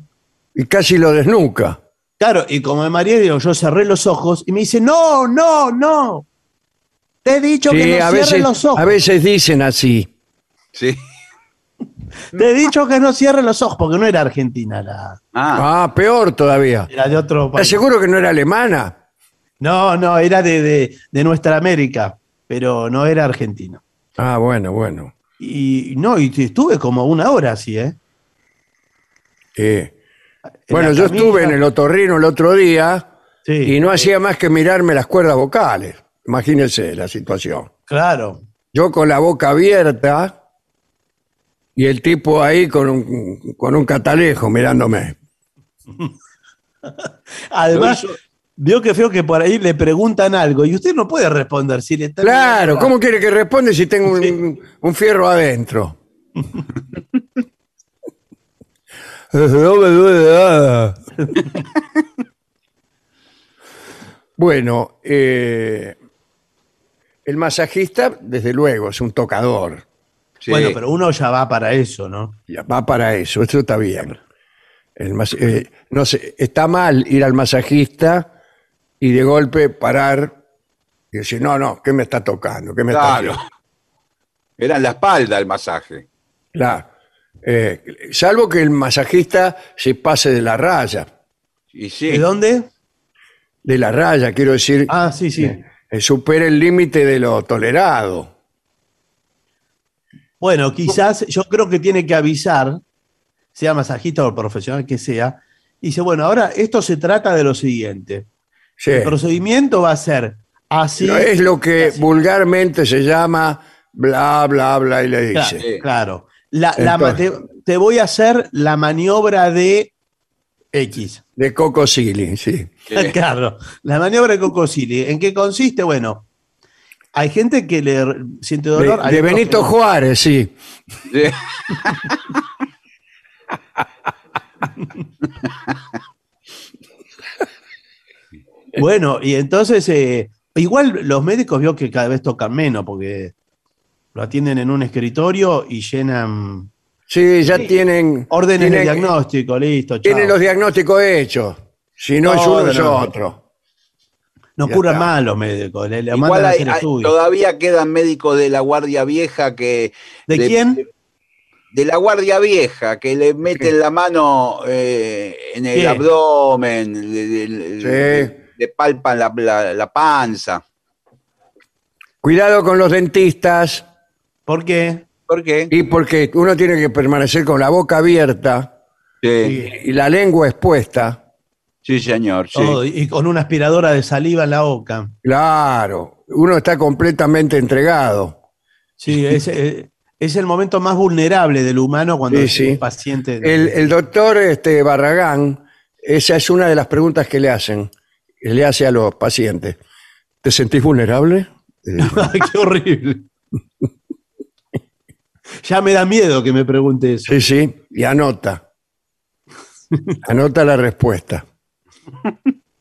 Y casi lo desnuca. Claro, y como de María, digo, yo cerré los ojos y me dice, no, no, no. Te he dicho que no cierres veces, los ojos. a veces dicen así. Sí. Te he dicho que no cierres los ojos, porque no era argentina, la, Ah, Ah, peor todavía. era de otro ¿Estás país. seguro que no era alemana? No, no, era de, de, de nuestra América, pero no era argentina. Ah, bueno, bueno. Y no, y estuve como una hora así, ¿eh? En bueno, yo estuve en el otorrino el otro día Sí, y no hacía más que mirarme las cuerdas vocales. Imagínense la situación. claro. Yo con la boca abierta y el tipo ahí con un, con un catalejo mirándome. Además, vio que feo que por ahí le preguntan algo y usted no puede responder si le están Claro, ¿cómo quiere que responde si tengo un, un fierro adentro? No me duele nada. bueno, eh, el masajista, desde luego, es un tocador. sí. Bueno, pero uno ya va para eso, ¿no? Ya va para eso, eso está bien. El mas- eh, no sé, está mal ir al masajista y de golpe parar y decir, no, no, ¿qué me está tocando? ¿Qué me está Claro. haciendo?". Era en la espalda el masaje. Claro. Eh, salvo que el masajista se pase de la raya. Y sí. ¿De dónde? De la raya, quiero decir, Ah, sí, sí. eh, supere el límite de lo tolerado. Bueno, quizás yo creo que tiene que avisar, sea masajista o profesional que sea, y dice, bueno, ahora esto se trata de lo siguiente. Sí. El procedimiento va a ser así. No es lo que vulgarmente se llama bla, bla, bla, y le dice. Claro. La- la ma- te, voy a hacer la maniobra de X. De Coco Silly, sí. Sí. Claro, la maniobra de Cocosili. ¿En qué consiste? Bueno, hay gente que le siente dolor. de Benito que. Juárez, sí. Sí. Bueno, y entonces, eh, igual los médicos vio que cada vez tocan menos porque lo atienden en un escritorio y llenan Sí, ya tienen. órdenes de diagnóstico, listo. chao. Tienen los diagnósticos hechos. Si no, es No, uno, no, es otro. No curan más los médicos, le, le Igual mandan a hay- hacer hay- estudios. todavía quedan médicos de la Guardia Vieja que. ¿De le- quién? De la Guardia Vieja, que le meten la mano eh, en el ¿Qué? abdomen, le, le- le- Sí. Palpan la, la- la panza. Cuidado con los dentistas. ¿Por qué? ¿Por qué? Y porque uno tiene que permanecer con la boca abierta Sí, y la lengua expuesta. sí, señor. Sí. Todo, y con una aspiradora de saliva en la boca. Claro, uno está completamente entregado. Sí, es, eh, es el momento más vulnerable del humano cuando Sí, es sí. un paciente. El, el doctor este, Barragán, esa es una de las preguntas que le hacen, le hace a los pacientes. ¿Te sentís vulnerable? Eh, qué horrible. ya me da miedo que me pregunte eso. sí, sí, y anota. Anota la respuesta.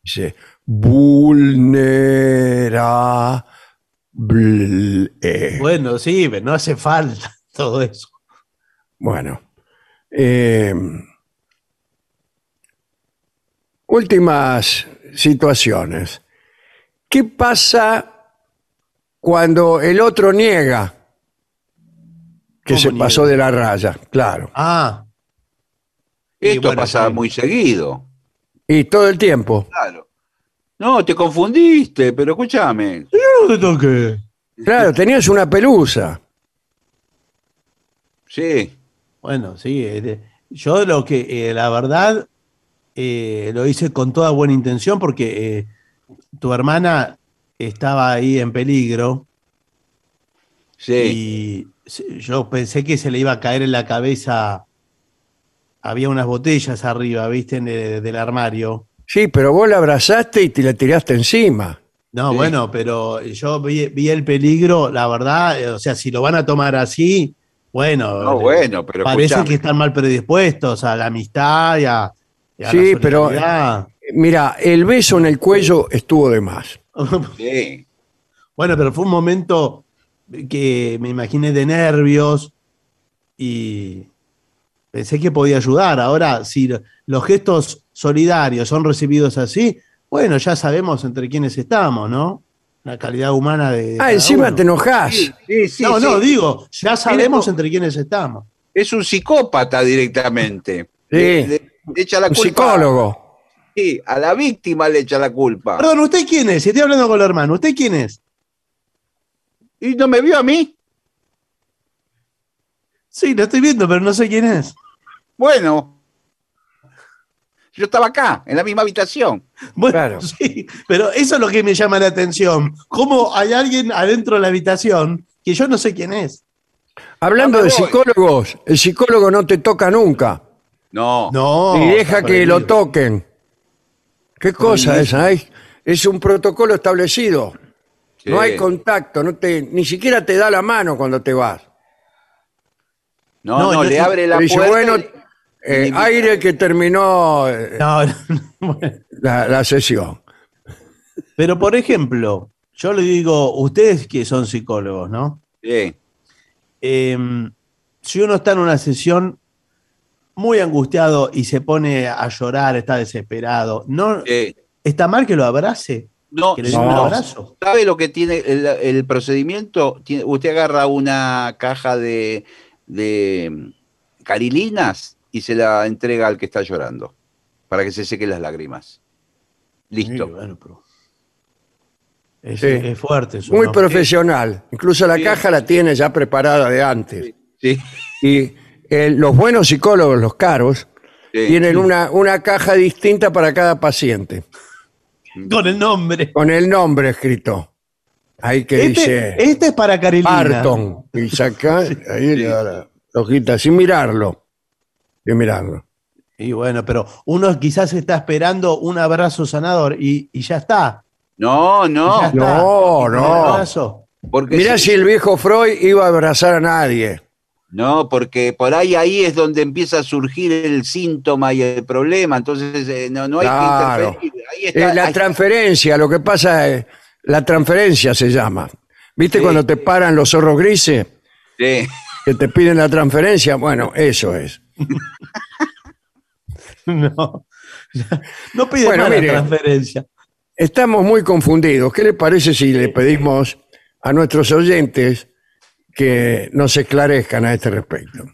Dice, vulnerable. Bueno, sí, pero no hace falta todo eso. Bueno. eh, últimas situaciones. ¿Qué pasa cuando el otro niega que ¿Cómo se niega? pasó de la raya, claro. Ah, Esto bueno, pasa sí. muy seguido. Y todo el tiempo. Claro. No, te confundiste, pero escúchame. yo no te toqué. Claro, tenías una pelusa. Sí. Bueno, sí. eh, Yo lo que, eh, la verdad, eh, lo hice con toda buena intención porque eh, tu hermana estaba ahí en peligro Sí. y yo pensé que se le iba a caer en la cabeza. Había unas botellas arriba, viste, en el- del armario. Sí, pero vos la abrazaste y te la tiraste encima. No, Sí. bueno, pero yo vi, vi el peligro, la verdad, eh, o sea, si lo van a tomar así, bueno, No, bueno, pero parece escuchame. que están mal predispuestos a la amistad y a Sí, pero-. Mira, el beso en el cuello estuvo de más. Sí. bueno, pero fue un momento que me imaginé de nervios y pensé que podía ayudar. Ahora, si lo- los gestos solidarios son recibidos así, bueno, ya sabemos entre quiénes estamos, ¿no? La calidad humana de. Ah, cada encima uno. te enojás. Sí, sí, sí, no, sí. no, digo, ya sabemos entre quiénes estamos. Es un psicópata directamente. Sí. Le echa la Un culpa. psicólogo. Sí, a la víctima le echa la culpa. Perdón, ¿usted quién es? Si estoy hablando con el hermano, ¿usted quién es? ¿Y no me vio a mí? Sí, lo estoy viendo, pero no sé quién es. Bueno. Yo estaba acá, en la misma habitación. Bueno, Claro. sí, pero eso es lo que me llama la atención. ¿Cómo hay alguien adentro de la habitación que yo no sé quién es? Hablando de voy. psicólogos, el psicólogo no te toca nunca. No. No. y deja que lo toquen. ¿Qué cosa es? ay? Es un protocolo establecido. Sí. No hay contacto, no te, ni siquiera te da la mano cuando te vas. No, No, no, yo- le abre la dice, puerta. bueno, eh, y- aire que terminó eh, No, la, la sesión. Pero, por ejemplo, yo le digo, ustedes que son psicólogos, ¿no? Sí. Eh, si uno está en una sesión muy angustiado y se pone a llorar, está desesperado, ¿no está mal que lo abrace? No, Que le dé No. un abrazo. ¿Sabe lo que tiene el, el procedimiento? Tiene- usted agarra una caja de, de mm, carilinas y se la entrega al que está llorando para que se sequen las lágrimas. Listo. Sí, bueno, pero- Es, Sí. es fuerte eso. Muy ¿no? profesional. Incluso la Sí. caja la tiene ya preparada de antes. Sí. Y eh, los buenos psicólogos, los caros, sí. tienen una, una caja distinta para cada paciente, Con el nombre. con el nombre escrito. Ahí que dice Este, este es para Carilina. Barton. Y saca, ahí le da la hojita, sin mirarlo. Sin mirarlo. Y bueno, pero uno quizás está esperando un abrazo sanador y, y ya está. No, no. está. No, no. Porque Mirá si- si el viejo Freud iba a abrazar a nadie. No, porque por ahí ahí es donde empieza a surgir el síntoma y el problema. Entonces eh, no, no hay Claro. que interferir. Ahí Eh, está. la ahí- transferencia, lo que pasa es, la transferencia se llama. ¿Viste Sí. cuando te paran los zorros grises? Sí. Que te piden la transferencia. Bueno, eso es. No, no pide Bueno, la mire. transferencia. Estamos muy confundidos. ¿Qué le parece si le pedimos a nuestros oyentes que nos esclarezcan a este respecto?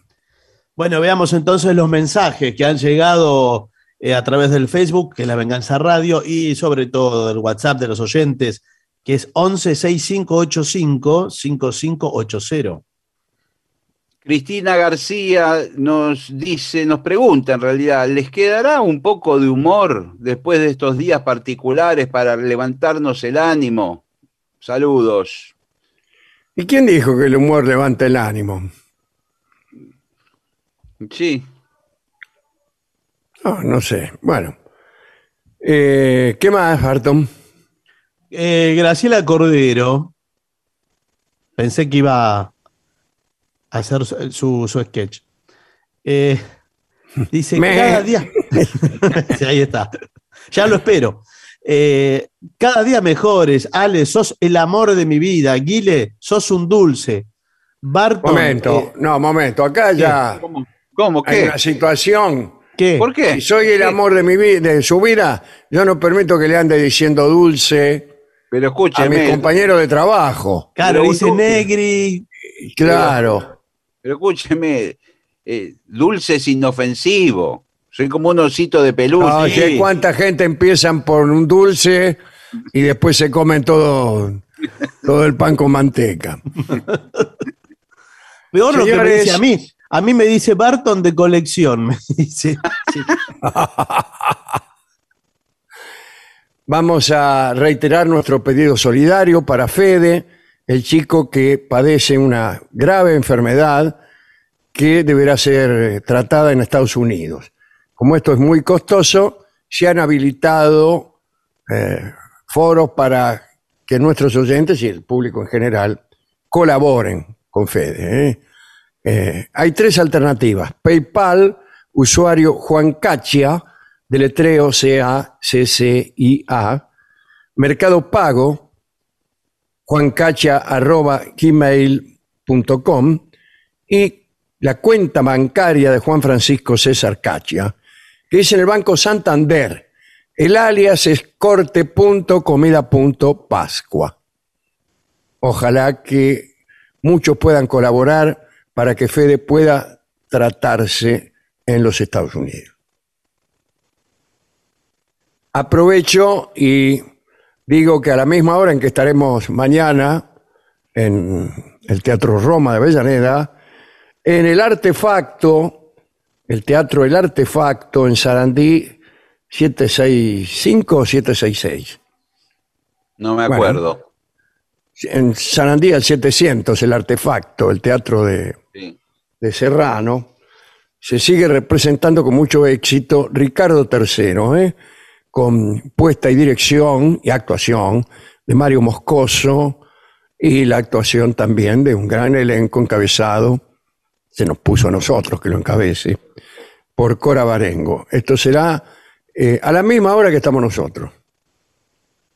Bueno, veamos entonces los mensajes que han llegado eh, a través del Facebook, que es La Venganza Radio, y sobre todo del WhatsApp de los oyentes, que es 116585-5580. Cristina García nos dice, nos pregunta en realidad, ¿les quedará un poco de humor después de estos días particulares para levantarnos el ánimo? Saludos. ¿Y quién dijo que el humor levanta el ánimo? Sí. No, no sé. Bueno. Eh, ¿Qué más, Barton? Eh, Graciela Cordero, pensé que iba a hacer su, su- su sketch. Eh, dice, Me- cada día... Sí, ahí está. Ya lo espero. Eh, cada día mejores. Ale, sos el amor de mi vida. Guile, sos un dulce. Barton... Momento, eh, no, momento. Acá ya ¿Cómo? ¿Cómo? hay ¿Qué? una situación. ¿Qué? ¿Por qué? Si soy el ¿Qué? amor de mi vida, de su vida, yo no permito que le ande diciendo dulce a Pero mis escúcheme, compañeros de trabajo. Claro, Pero dice dulce. Negri. Claro. pero escúcheme, eh, dulce es inofensivo. Soy como un osito de peluche. No cuánta gente empiezan por un dulce y después se comen todo, todo el pan con manteca. Peor lo que me dice a mí. A mí me dice Barton de colección. Me dice. Sí. Vamos a reiterar nuestro pedido solidario para Fede, el chico que padece una grave enfermedad que deberá ser tratada en Estados Unidos. Como esto es muy costoso, se han habilitado eh, foros para que nuestros oyentes y el público en general colaboren con Fede. ¿eh? Eh, hay tres alternativas. PayPal, usuario Juan Cachia, deletreo C-A-C-C-I-A. Mercado Pago, juancachia arroba gmail.com y la cuenta bancaria de Juan Francisco César Cachia, que es en el Banco Santander. El alias es corte.comida.pascua. Ojalá que muchos puedan colaborar para que Fede pueda tratarse en los Estados Unidos. Aprovecho y digo que a la misma hora en que estaremos mañana en el Teatro Roma de Avellaneda, en el Artefacto, el Teatro El Artefacto en Sarandí 765 o 766. No me Bueno. acuerdo. En Sarandí al 700, el Artefacto, el teatro de, Sí. de Serrano, se sigue representando con mucho éxito Ricardo III, ¿eh? con puesta y dirección y actuación de Mario Moscoso y la actuación también de un gran elenco encabezado, se nos puso a nosotros que lo encabece, por Cora Barengo. Esto será eh, a la misma hora que estamos nosotros,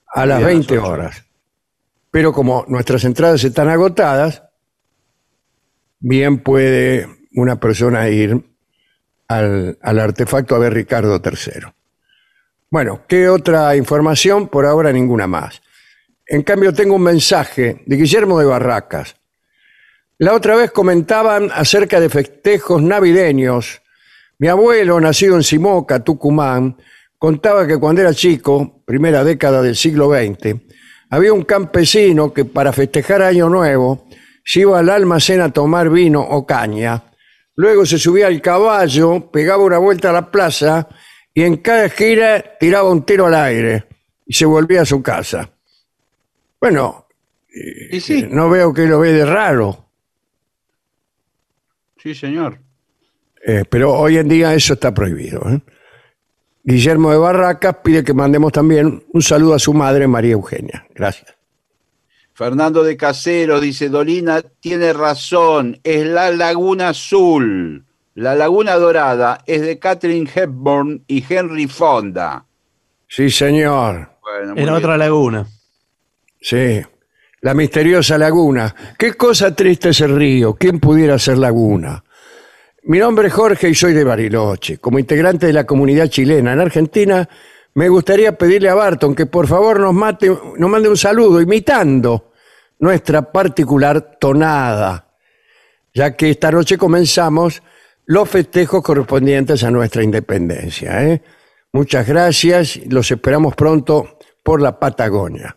a las Bien, 20 las ocho. horas. Pero como nuestras entradas están agotadas, bien puede una persona ir al, al artefacto a ver Ricardo III. Bueno, ¿qué otra información? Por ahora ninguna más. En cambio, tengo un mensaje de Guillermo de Barracas. La otra vez comentaban acerca de festejos navideños. Mi abuelo, nacido en Simoca, Tucumán, contaba que cuando era chico, primera década del siglo XX, había un campesino que para festejar Año Nuevo se iba al almacén a tomar vino o caña. Luego se subía al caballo, pegaba una vuelta a la plaza y en cada gira tiraba un tiro al aire y se volvía a su casa. Bueno, Y sí, no veo que lo ve de raro. Sí, señor. Eh, pero hoy en día eso está prohibido. ¿eh? Guillermo de Barracas pide que mandemos también un saludo a su madre, María Eugenia. Gracias. Fernando de Casero dice, Dolina tiene razón, es la Laguna Azul. La Laguna Dorada es de Catherine Hepburn y Henry Fonda. Sí, señor. Bueno, Era bien. otra laguna. Sí. La misteriosa laguna. Qué cosa triste es el río. ¿Quién pudiera ser laguna? Mi nombre es Jorge y soy de Bariloche. Como integrante de la comunidad chilena en Argentina, me gustaría pedirle a Barton que por favor nos, mate, nos mande un saludo imitando nuestra particular tonada, ya que esta noche comenzamos los festejos correspondientes a nuestra independencia. ¿eh? Muchas gracias. Los esperamos pronto por la Patagonia.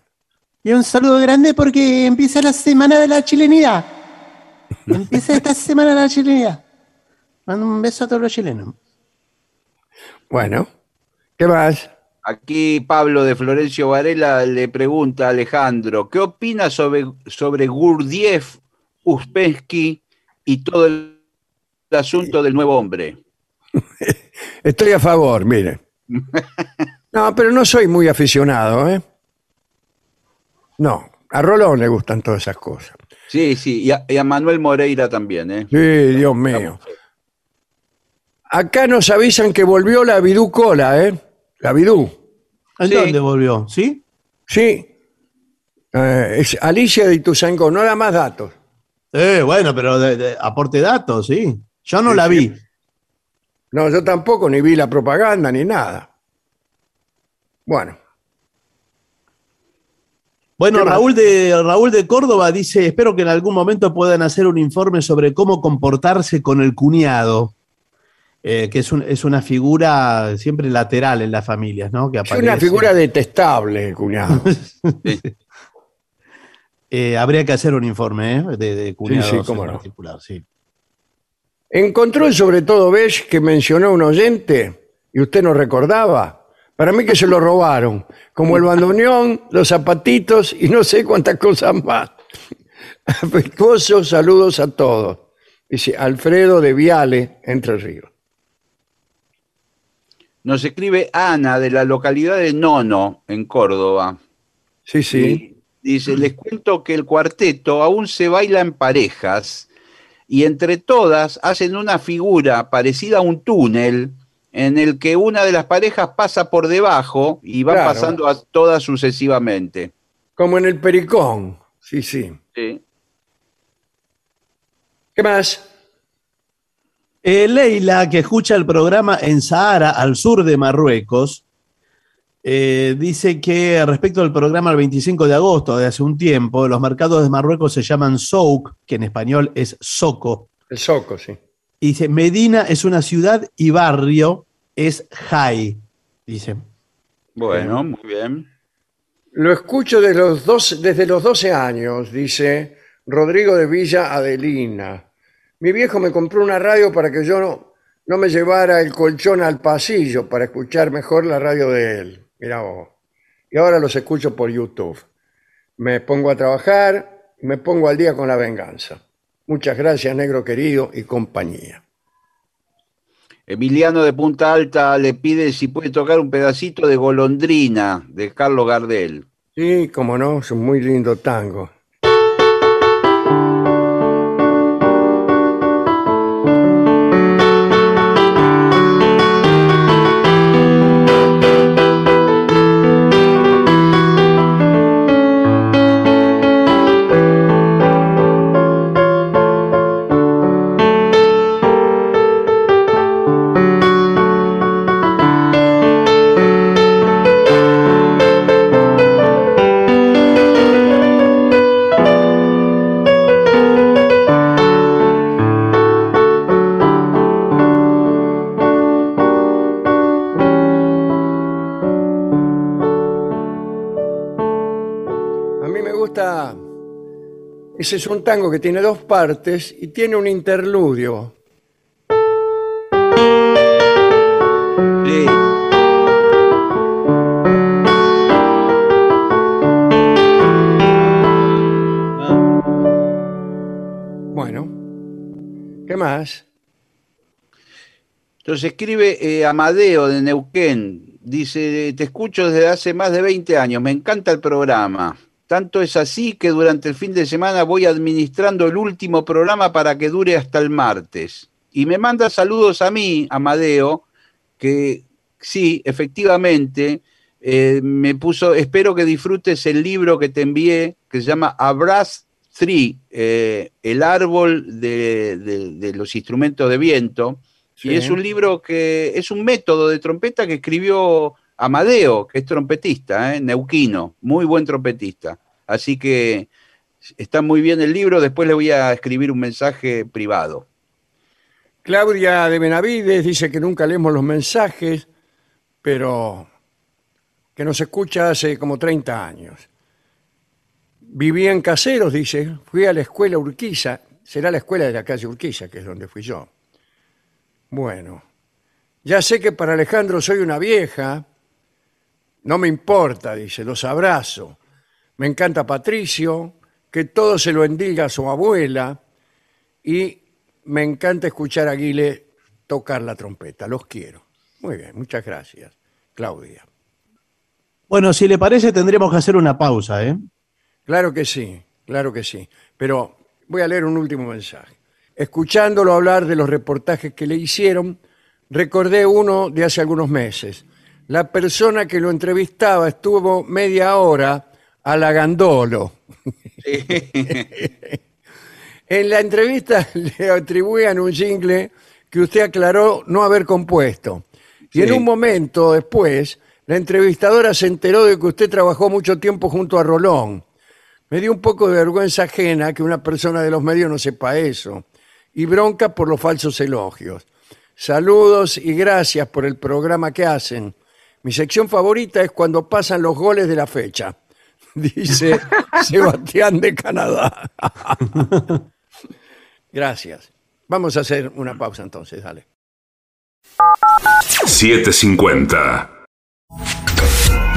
Y un saludo grande porque empieza la semana de la chilenidad. Empieza esta semana la chilenidad. Mando un beso a todos los chilenos. Bueno, ¿qué más? Aquí Pablo de Florencio Varela le pregunta a Alejandro, ¿qué opina sobre, sobre Gurdjieff, Uspensky y todo el asunto del nuevo hombre? Estoy a favor, mire. No, pero no soy muy aficionado, ¿eh? No, a Rolón le gustan todas esas cosas. Sí, sí, y a, y a Manuel Moreira también, ¿eh? Sí, Dios mío. Acá nos avisan que volvió la Bidú Cola, ¿eh? La Bidú. ¿En Sí. dónde volvió? ¿Sí? Sí. Eh, es Alicia de Ituzaingó, no da más datos. Eh, bueno, pero de- de- aporte datos, sí. Yo no la vi. No, yo tampoco ni vi la propaganda ni nada. Bueno. Bueno. Raúl de, Raúl de Córdoba dice, espero que en algún momento puedan hacer un informe sobre cómo comportarse con el cuñado, eh, que es, un- es una figura siempre lateral en las familias, ¿no? Que Es una aparece. figura detestable, el cuñado. Eh, habría que hacer un informe ¿eh? de, de cuñados sí, cómo en no. particular, sí. ¿Encontró el sobre todo Besh que mencionó un oyente y usted no recordaba? Para mí que se lo robaron, como el bandoneón, los zapatitos y no sé cuántas cosas más. Afectuosos saludos a todos. Dice Alfredo de Viale, Entre Ríos. Nos escribe Ana de la localidad de Nono, en Córdoba. Sí, sí. Y dice, les cuento que el cuarteto aún se baila en parejas y entre todas hacen una figura parecida a un túnel en el que una de las parejas pasa por debajo y va Claro. pasando a todas sucesivamente. Como en el Pericón. Sí, sí. Sí. ¿Qué más? Eh, Leila, que escucha el programa en Sahara, al sur de Marruecos, eh, dice que respecto al programa el 25 de agosto, de hace un tiempo, los mercados de Marruecos se llaman souk, que en español es soco. El Soco, sí. Y dice, Medina es una ciudad y barrio es Jai, dice. Bueno, muy bien. Lo escucho de los dos- desde los 12 años, dice Rodrigo de Villa Adelina. Mi viejo me compró una radio para que yo no, no me llevara el colchón al pasillo para escuchar mejor la radio de él. Mira vos. Y ahora los escucho por YouTube. Me pongo a trabajar y me pongo al día con la venganza. Muchas gracias, negro querido y compañía. Emiliano de Punta Alta le pide si puede tocar un pedacito de Golondrina de Carlos Gardel. Sí, como no, es un muy lindo tango. Ese es un tango que tiene dos partes y tiene un interludio. Sí. Bueno, ¿qué más? Entonces escribe eh, Amadeo de Neuquén. Dice, te escucho desde hace más de 20 años, me encanta el programa. Tanto es así que durante el fin de semana voy administrando el último programa para que dure hasta el martes. Y me manda saludos a mí, Amadeo, que sí, efectivamente, eh, me puso, espero que disfrutes el libro que te envié, que se llama Abraz Tree, eh, el árbol de, de- de los instrumentos de viento. Sí. Y es un libro que es un método de trompeta que escribió Amadeo, que es trompetista, ¿eh? neuquino, muy buen trompetista. Así que está muy bien el libro, después le voy a escribir un mensaje privado. Claudia de Benavides dice que nunca leemos los mensajes, pero que nos escucha hace como 30 años. Viví en Caseros, dice, fui a la escuela Urquiza, será la escuela de la calle Urquiza, que es donde fui yo. Bueno, ya sé que para Alejandro soy una vieja, no me importa, dice, los abrazo. Me encanta Patricio, que todo se lo endilga a su abuela y me encanta escuchar a Aguile tocar la trompeta. Los quiero. Muy bien, muchas gracias, Claudia. Bueno, si le parece, tendremos que hacer una pausa, ¿eh? Claro que sí, claro que sí. Pero voy a leer un último mensaje. Escuchándolo hablar de los reportajes que le hicieron, recordé uno de hace algunos meses. La persona que lo entrevistaba estuvo media hora halagandolo. En la entrevista le atribuían un jingle que usted aclaró no haber compuesto. Y en Sí. un momento después, la entrevistadora se enteró de que usted trabajó mucho tiempo junto a Rolón. Me dio un poco de vergüenza ajena que una persona de los medios no sepa eso. Y bronca por los falsos elogios. Saludos y gracias por el programa que hacen. Mi sección favorita es cuando pasan los goles de la fecha. Dice Sebastián de Canadá. Gracias. Vamos a hacer una pausa entonces, dale. 750.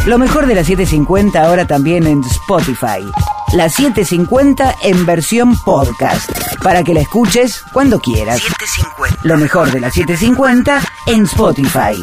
Lo mejor de la 750 ahora también en Spotify. La 750 en versión podcast. Para que la escuches cuando quieras. Lo mejor de la 750 en Spotify.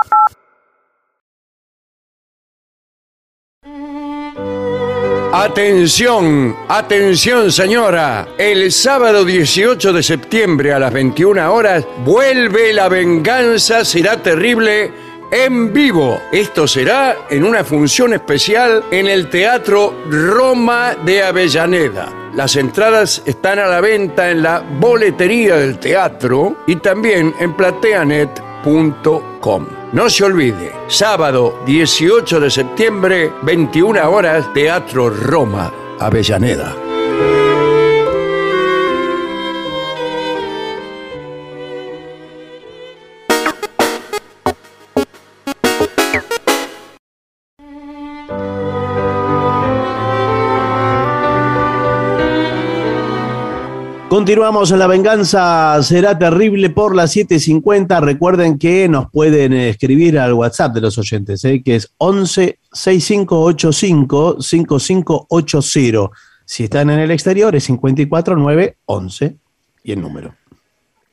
Atención, atención señora. El sábado 18 de septiembre a las 21 horas vuelve la venganza será terrible en vivo. Esto será en una función especial en el Teatro Roma de Avellaneda. Las entradas están a la venta en la boletería del teatro y también en plateanet.com. No se olvide, sábado 18 de septiembre, 21 horas, Teatro Roma, Avellaneda. Continuamos en La Venganza Será Terrible por las 7.50. Recuerden que nos pueden escribir al WhatsApp de los oyentes, ¿eh? que es 11 6585 5580. Si están en el exterior es 54911 y el número.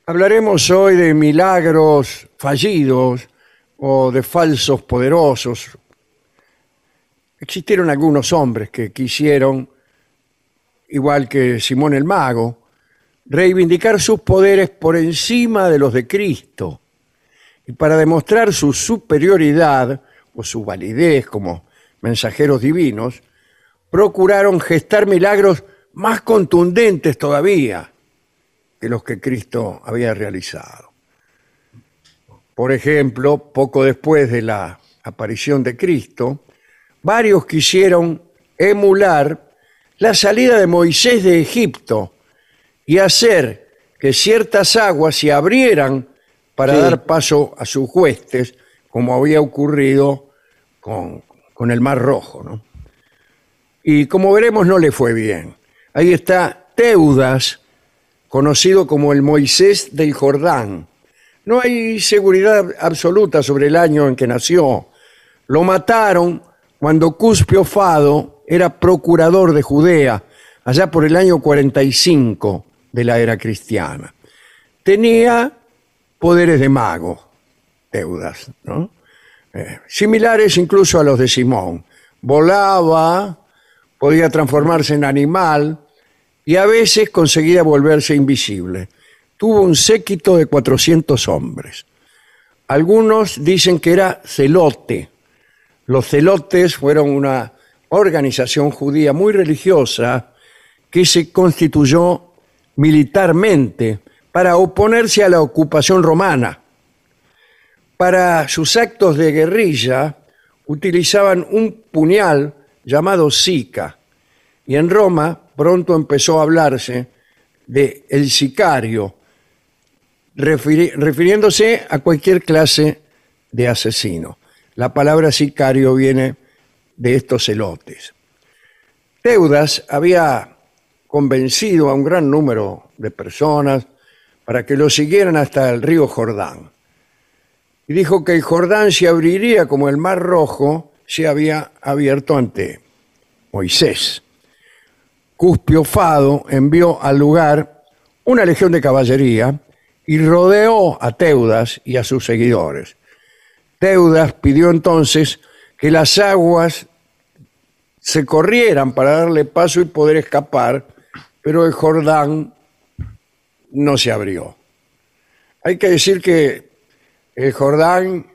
Hablaremos hoy de milagros fallidos o de falsos poderosos. Existieron algunos hombres que quisieron, igual que Simón el Mago, reivindicar sus poderes por encima de los de Cristo. Y para demostrar su superioridad o su validez como mensajeros divinos, procuraron gestar milagros más contundentes todavía que los que Cristo había realizado. Por ejemplo, poco después de la aparición de Cristo, varios quisieron emular la salida de Moisés de Egipto y hacer que ciertas aguas se abrieran para Sí. dar paso a sus huestes, como había ocurrido con, con el Mar Rojo. ¿no? Y como veremos, no le fue bien. Ahí está Teudas, conocido como el Moisés del Jordán. No hay seguridad absoluta sobre el año en que nació. Lo mataron cuando Cuspio Fado era procurador de Judea, allá por el año 45 de la era cristiana. Tenía poderes de mago, Teudas, ¿no? Eh, similares incluso a los de Simón. Volaba, podía transformarse en animal y a veces conseguía volverse invisible. Tuvo un séquito de 400 hombres. Algunos dicen que era celote. Los celotes fueron una organización judía muy religiosa que se constituyó militarmente para oponerse a la ocupación romana. Para sus actos de guerrilla utilizaban un puñal llamado sica y en Roma pronto empezó a hablarse de el sicario, refiri- refiriéndose a cualquier clase de asesino. La palabra sicario viene de estos celotes. Teudas había convencido a un gran número de personas para que lo siguieran hasta el río Jordán. Y dijo que el Jordán se abriría como el mar rojo se había abierto ante Moisés. Cuspio Fado envió al lugar una legión de caballería y rodeó a Teudas y a sus seguidores. Teudas pidió entonces que las aguas se corrieran para darle paso y poder escapar, pero el Jordán no se abrió. Hay que decir que el Jordán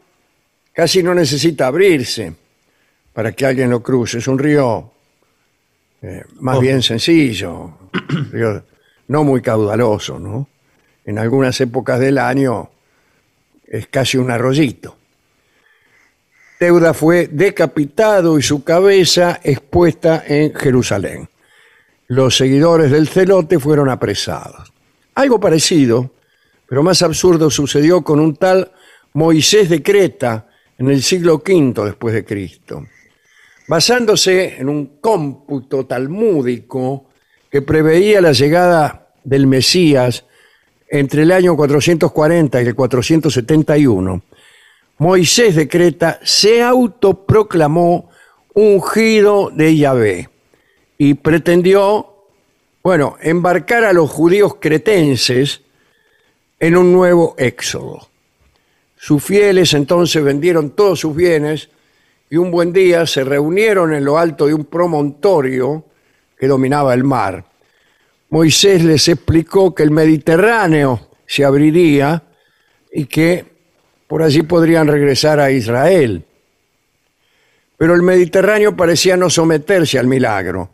casi no necesita abrirse para que alguien lo cruce. Es un río eh, más Oh. bien sencillo, río no muy caudaloso, ¿no? En algunas épocas del año es casi un arroyito. Teuda fue decapitado y su cabeza expuesta en Jerusalén. Los seguidores del celote fueron apresados. Algo parecido, pero más absurdo, sucedió con un tal Moisés de Creta en el siglo V después de Cristo. Basándose en un cómputo talmúdico que preveía la llegada del Mesías entre el año 440 y el 471, Moisés de Creta se autoproclamó ungido de Yahvé y pretendió, bueno, embarcar a los judíos cretenses en un nuevo éxodo. Sus fieles entonces vendieron todos sus bienes y un buen día se reunieron en lo alto de un promontorio que dominaba el mar. Moisés les explicó que el Mediterráneo se abriría y que por allí podrían regresar a Israel. Pero el Mediterráneo parecía no someterse al milagro.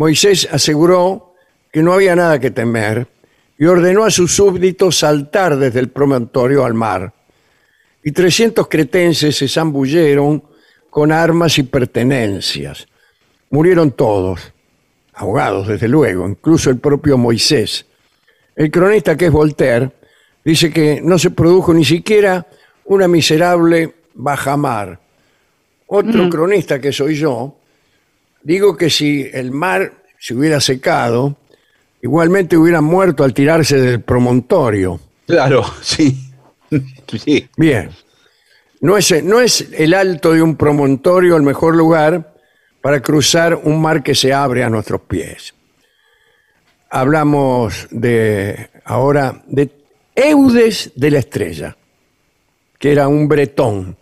Moisés aseguró que no había nada que temer y ordenó a sus súbditos saltar desde el promontorio al mar. Y 300 cretenses se zambulleron con armas y pertenencias. Murieron todos, ahogados desde luego, incluso el propio Moisés. El cronista que es Voltaire dice que no se produjo ni siquiera una miserable bajamar. Otro cronista que soy yo, digo que si el mar se hubiera secado, igualmente hubieran muerto al tirarse del promontorio. Claro, sí. Sí. Bien. No es, no es el alto de un promontorio el mejor lugar para cruzar un mar que se abre a nuestros pies. Hablamos de ahora de Eudes de la Estrella, que era un bretón.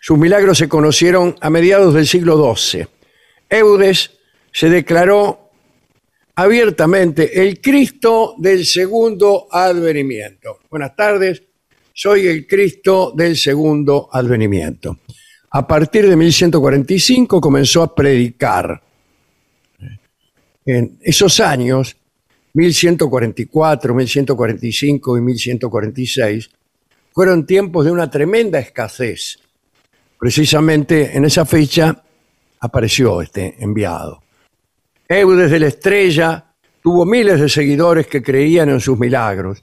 Sus milagros se conocieron a mediados del siglo XII. Eudes se declaró abiertamente el Cristo del segundo advenimiento. Buenas tardes, soy el Cristo del segundo advenimiento. A partir de 1145 comenzó a predicar. En esos años, 1144, 1145 y 1146, fueron tiempos de una tremenda escasez. Precisamente en esa fecha apareció este enviado. Eudes de la Estrella tuvo miles de seguidores que creían en sus milagros.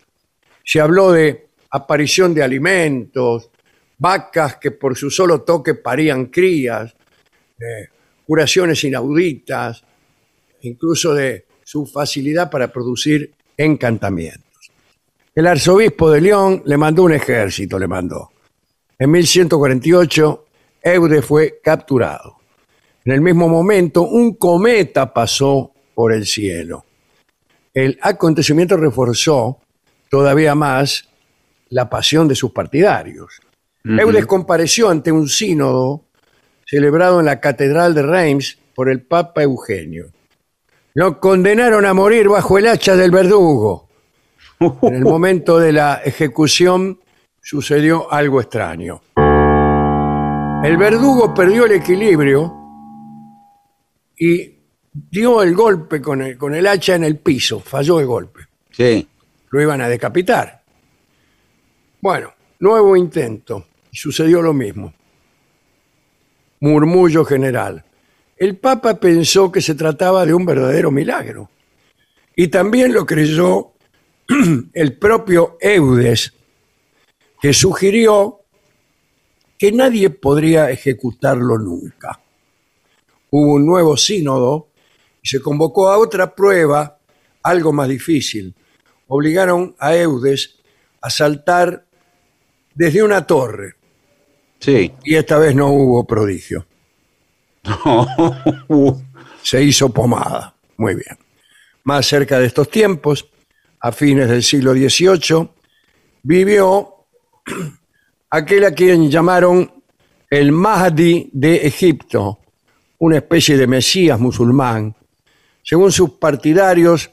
Se habló de aparición de alimentos, vacas que por su solo toque parían crías, curaciones inauditas, incluso de su facilidad para producir encantamientos. El arzobispo de León le mandó un ejército, le mandó. En 1148, Eudes fue capturado. En el mismo momento, un cometa pasó por el cielo. El acontecimiento reforzó todavía más la pasión de sus partidarios. Eudes compareció ante un sínodo celebrado en la Catedral de Reims por el Papa Eugenio. Lo condenaron a morir bajo el hacha del verdugo. En el momento de la ejecución sucedió algo extraño. El verdugo perdió el equilibrio y dio el golpe con el, con el hacha en el piso, falló el golpe. Sí. Lo iban a decapitar. Bueno, nuevo intento. Y sucedió lo mismo. Murmullo general. El Papa pensó que se trataba de un verdadero milagro. Y también lo creyó el propio Eudes, que sugirió que nadie podría ejecutarlo nunca. Hubo un nuevo sínodo y se convocó a otra prueba, algo más difícil. Obligaron a Eudes a saltar desde una torre Sí. y esta vez no hubo prodigio. Se hizo pomada. Muy bien. Más cerca de estos tiempos, a fines del siglo XVIII, vivió aquel a quien llamaron el Mahdi de Egipto, una especie de mesías musulmán. Según sus partidarios,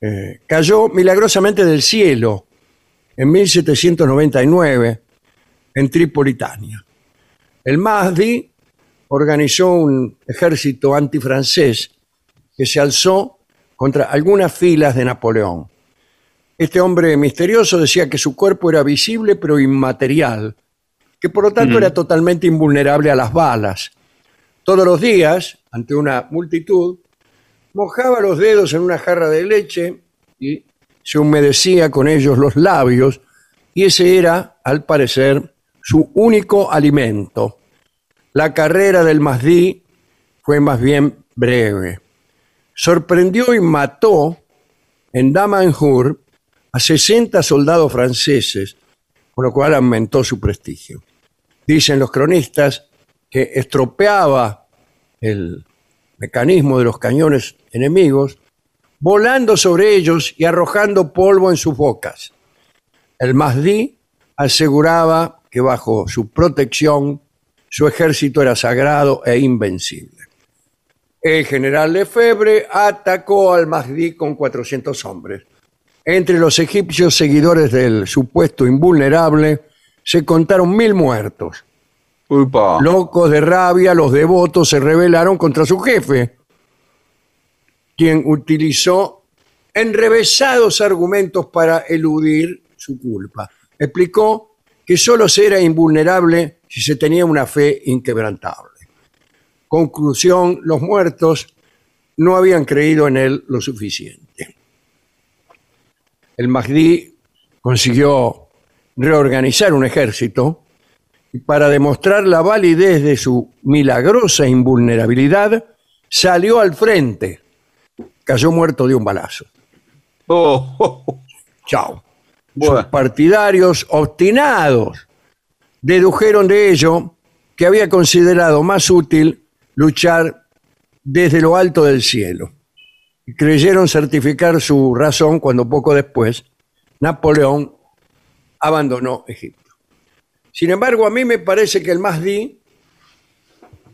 eh, cayó milagrosamente del cielo en 1799 en Tripolitania. El Mahdi organizó un ejército antifrancés que se alzó contra algunas filas de Napoleón. Este hombre misterioso decía que su cuerpo era visible pero inmaterial, que por lo tanto era totalmente invulnerable a las balas. Todos los días, ante una multitud, mojaba los dedos en una jarra de leche y se humedecía con ellos los labios, y ese era, al parecer, su único alimento. La carrera del Mahdi fue más bien breve. Sorprendió y mató en Damanhur a 60 soldados franceses, con lo cual aumentó su prestigio. Dicen los cronistas que estropeaba el mecanismo de los cañones enemigos, volando sobre ellos y arrojando polvo en sus bocas. El Mahdi aseguraba que bajo su protección su ejército era sagrado e invencible. El general Lefebvre atacó al Mahdi con 400 hombres. Entre los egipcios seguidores del supuesto invulnerable se contaron mil muertos. Locos de rabia, los devotos se rebelaron contra su jefe, quien utilizó enrevesados argumentos para eludir su culpa. Explicó que solo se era invulnerable si se tenía una fe inquebrantable. Conclusión, los muertos no habían creído en él lo suficiente. El Mahdi consiguió reorganizar un ejército para demostrar la validez de su milagrosa invulnerabilidad, salió al frente. Cayó muerto de un balazo. Oh, oh, oh. Chao. Sus partidarios obstinados dedujeron de ello que había considerado más útil luchar desde lo alto del cielo. Y creyeron certificar su razón cuando poco después Napoleón abandonó Egipto. Sin embargo, a mí me parece que el Mahdi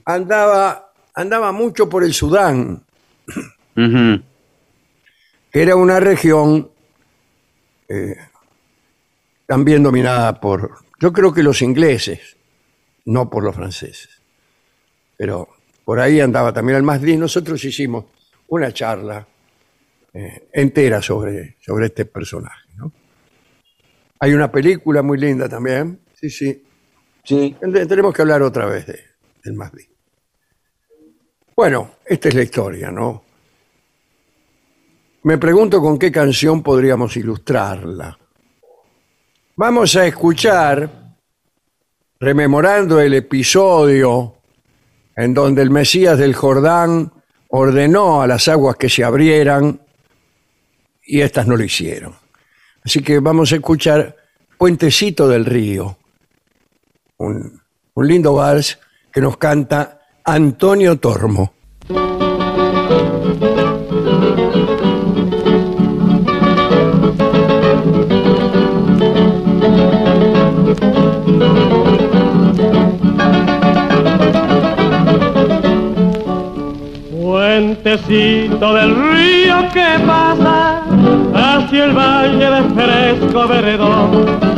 andaba, andaba mucho por el Sudán, Ujú. que era una región eh, también dominada por, yo creo que los ingleses, no por los franceses. Pero por ahí andaba también el Mahdi. Nosotros hicimos una charla eh, entera sobre, sobre este personaje. ¿no? Hay una película muy linda también. Sí, sí. Sí. Tenemos que hablar otra vez de, del Mahdi. Bueno, esta es la historia, ¿no? Me pregunto con qué canción podríamos ilustrarla. Vamos a escuchar, rememorando el episodio en donde el Mesías del Jordán ordenó a las aguas que se abrieran y éstas no lo hicieron. Así que vamos a escuchar Puentecito del Río un, lindo vals que nos canta Antonio Tormo. Puentecito del río que pasa hacia el valle de fresco veredor.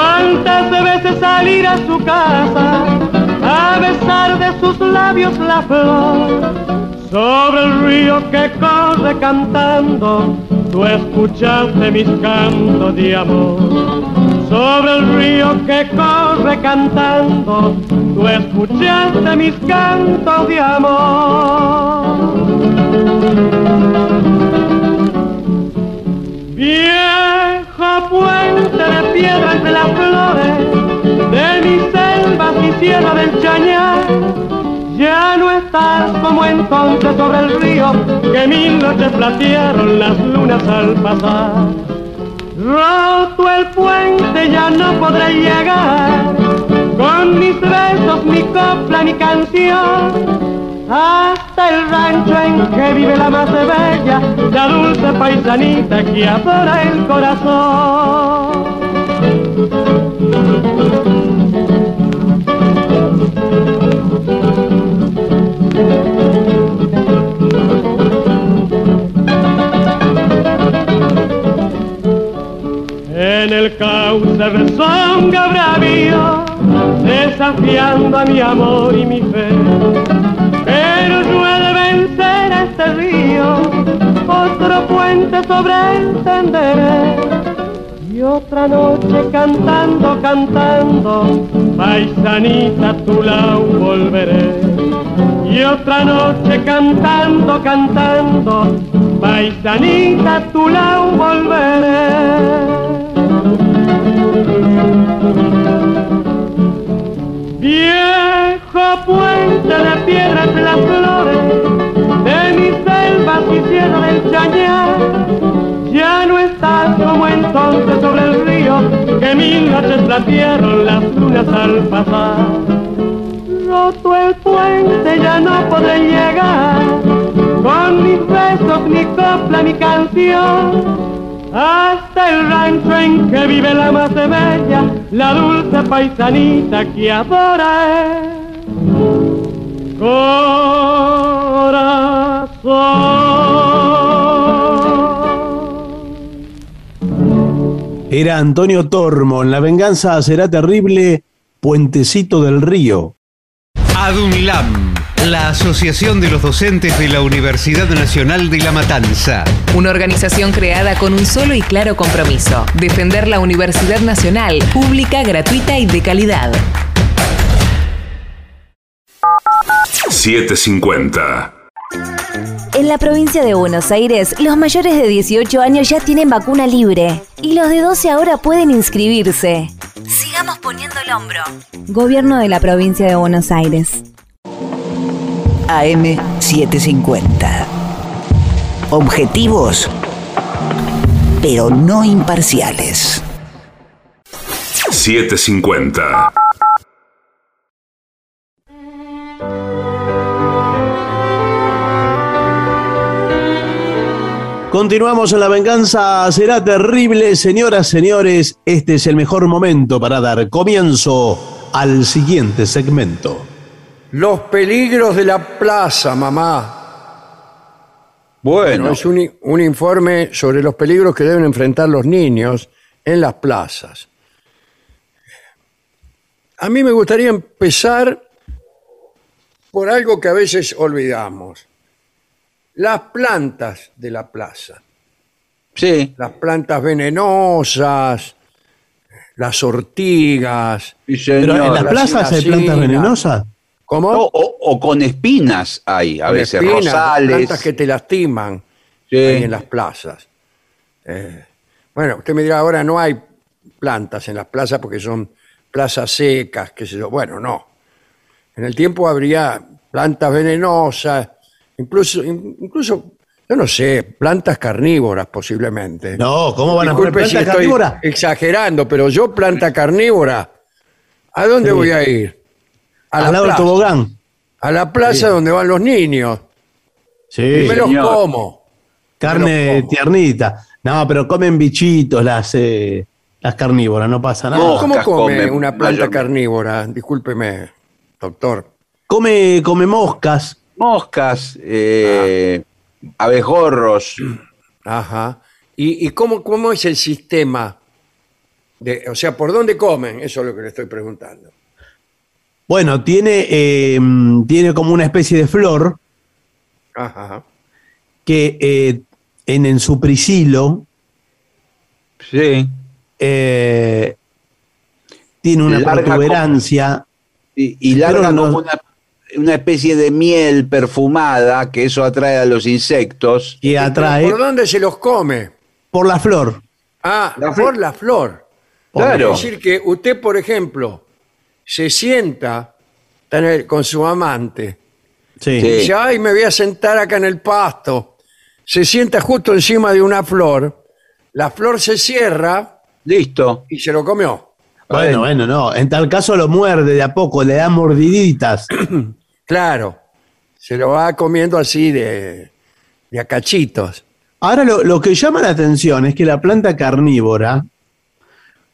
Cuántas veces salir a su casa a besar de sus labios la flor. Sobre el río que corre cantando, tú escuchaste mis cantos de amor sobre el río que corre cantando, tú escuchaste mis cantos de amor. Viejo puente de piedra entre las flores de mis selvas y sierra del Chañar, ya no estás como entonces sobre el río que mil noches platearon las lunas al pasar. Roto el puente ya no podré llegar con mis besos, mi copla, mi canción hasta el rancho en que vive la más bella, la dulce paisanita que adora el corazón. En el cauce rezonga bravío, desafiando a mi amor y mi fe pero yo he vencer este río, otro puente sobre él tenderé. Y otra noche cantando, cantando, paisanita tu lau volveré. Y otra noche cantando, cantando, paisanita tu lau volveré. Viejo puente de piedras que mil noches platieron las lunas al pasar. Roto el puente ya no podré llegar, con mis besos, mi copla, mi canción, hasta el rancho en que vive la más bella, la dulce paisanita que adora él. Corazón. Era Antonio Tormo, en La venganza será terrible, Puentecito del Río. ADUNLAM, la Asociación de los Docentes de la Universidad Nacional de La Matanza. Una organización creada con un solo y claro compromiso, defender la Universidad Nacional, pública, gratuita y de calidad. 750. En la provincia de Buenos Aires, los mayores de 18 años ya tienen vacuna libre y los de 12 ahora pueden inscribirse. Sigamos poniendo el hombro. Gobierno de la provincia de Buenos Aires. AM750. Objetivos, pero no imparciales. 750. Continuamos en La venganza será terrible, señoras, señores. Este es el mejor momento para dar comienzo al siguiente segmento. Los peligros de la plaza, mamá. Bueno, Es un, un informe sobre los peligros que deben enfrentar los niños en las plazas. A mí me gustaría empezar por algo que a veces olvidamos. Las plantas de la plaza. sí, Las plantas venenosas, las ortigas. sí, Pero en las la plazas hay plantas venenosas. ¿Cómo? O, o- o con espinas hay, a Con veces, espinas, rosales. Plantas que te lastiman Sí. ahí en las plazas. Eh, bueno, usted me dirá, ahora no hay plantas en las plazas porque son plazas secas, qué sé yo. Bueno, no. En el tiempo habría plantas venenosas, incluso, in- incluso yo no sé, plantas carnívoras posiblemente. No, ¿cómo van a si plantas estoy carnívoras? exagerando, pero yo planta carnívora, ¿a dónde Sí. voy a ir? A Al lado del plaza. tobogán. A la plaza donde van los niños. Sí, Y me los como. carne como. tiernita. No, pero comen bichitos las, eh, las carnívoras, no pasa nada. No. ¿Cómo come comen una planta carnívora? Discúlpeme, doctor. Come, come moscas. Moscas, eh, abejorros. Ajá. ¿Y, y cómo, cómo es el sistema? De, o sea, ¿por dónde comen? Eso es lo que le estoy preguntando. Bueno, tiene, eh, tiene como una especie de flor Ajá. que eh, en, en su prisilo Sí. eh, tiene una Larga protuberancia. Y, y larga no- como una, una especie de miel perfumada, que eso atrae a los insectos. que atrae ¿Por dónde se los come? por la flor. Ah, La por la flor. Claro. Es decir, que usted, por ejemplo, se sienta está en el- con su amante Sí. Sí. Dice, ay, me voy a sentar acá en el pasto. Se sienta justo encima de una flor. La flor se cierra Listo. y se lo comió. Bueno, bueno, no. En tal caso lo muerde de a poco, le da mordiditas. Claro. Se lo va comiendo así de, de a cachitos. Ahora lo, lo que llama la atención es que la planta carnívora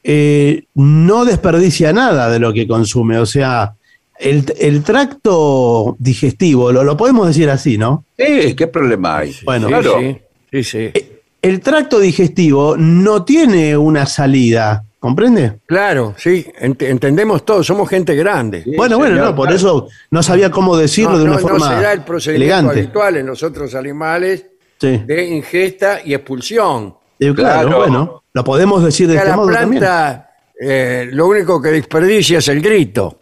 eh, no desperdicia nada de lo que consume. O sea, el, el tracto digestivo, lo, lo podemos decir así, ¿no? Sí, ¿qué problema hay? Bueno, Sí, claro. sí, sí, sí. El tracto digestivo no tiene una salida ¿Comprende? Claro, sí, ent- entendemos todo, somos gente grande. bueno, bueno, no, por eso no sabía cómo decirlo No, de una no- no forma será el procedimiento elegante. habitual en los otros animales Sí. de ingesta y expulsión. Eh, claro, Claro. bueno, lo podemos decir de este la modo planta eh, lo único que desperdicia es el grito.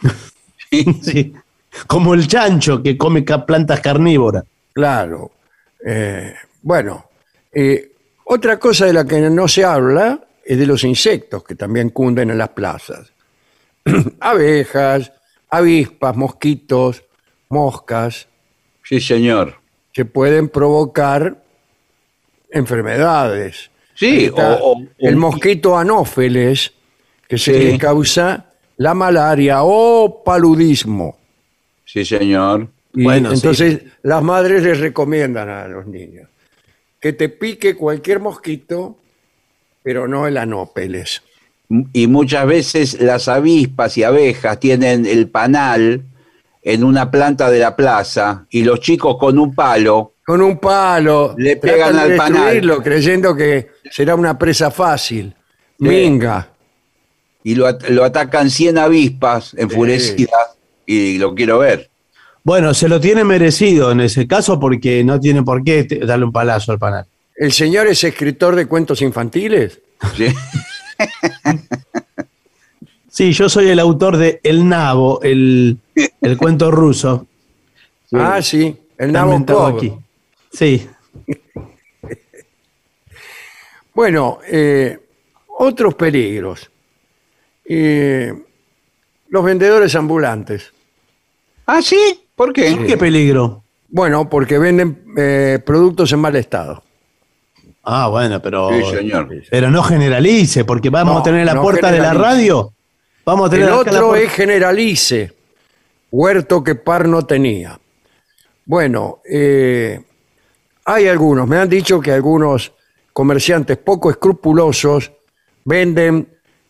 Sí. Como el chancho que come plantas carnívoras. Claro. Eh, bueno, eh, otra cosa de la que no se habla es de los insectos que también cunden en las plazas. Abejas, avispas, mosquitos, moscas, Sí, señor. que pueden provocar enfermedades. Sí, o- o- el mosquito anófeles, que se Sí. le causa la malaria o paludismo. Sí, señor. Y Bueno, sí. entonces las madres les recomiendan a los niños que te pique cualquier mosquito, pero no el anópeles. Y muchas veces las avispas y abejas tienen el panal en una planta de la plaza y los chicos con un palo Con un palo Le pegan de al panal. creyendo que será una presa fácil. Minga. y lo, at- lo atacan 100 avispas enfurecidas y lo quiero ver. Bueno, se lo tiene merecido en ese caso porque no tiene por qué darle un palazo al panal. ¿El señor es escritor de cuentos infantiles? ¿sí? Sí, yo soy el autor de El Nabo, el, el cuento ruso. Ah, sí. El Nabokov. aquí. Sí. Bueno, eh, otros peligros. Eh, los vendedores ambulantes. Ah, sí, ¿por qué? ¿Qué peligro? Bueno, porque venden eh, productos en mal estado. Ah, bueno, pero. Sí, señor. Pero no generalice, porque vamos No, a tener en la no puerta de la radio. Vamos a tener El acá otro es generalice. Huerto que par no tenía. Bueno, eh, hay algunos, me han dicho que algunos comerciantes poco escrupulosos venden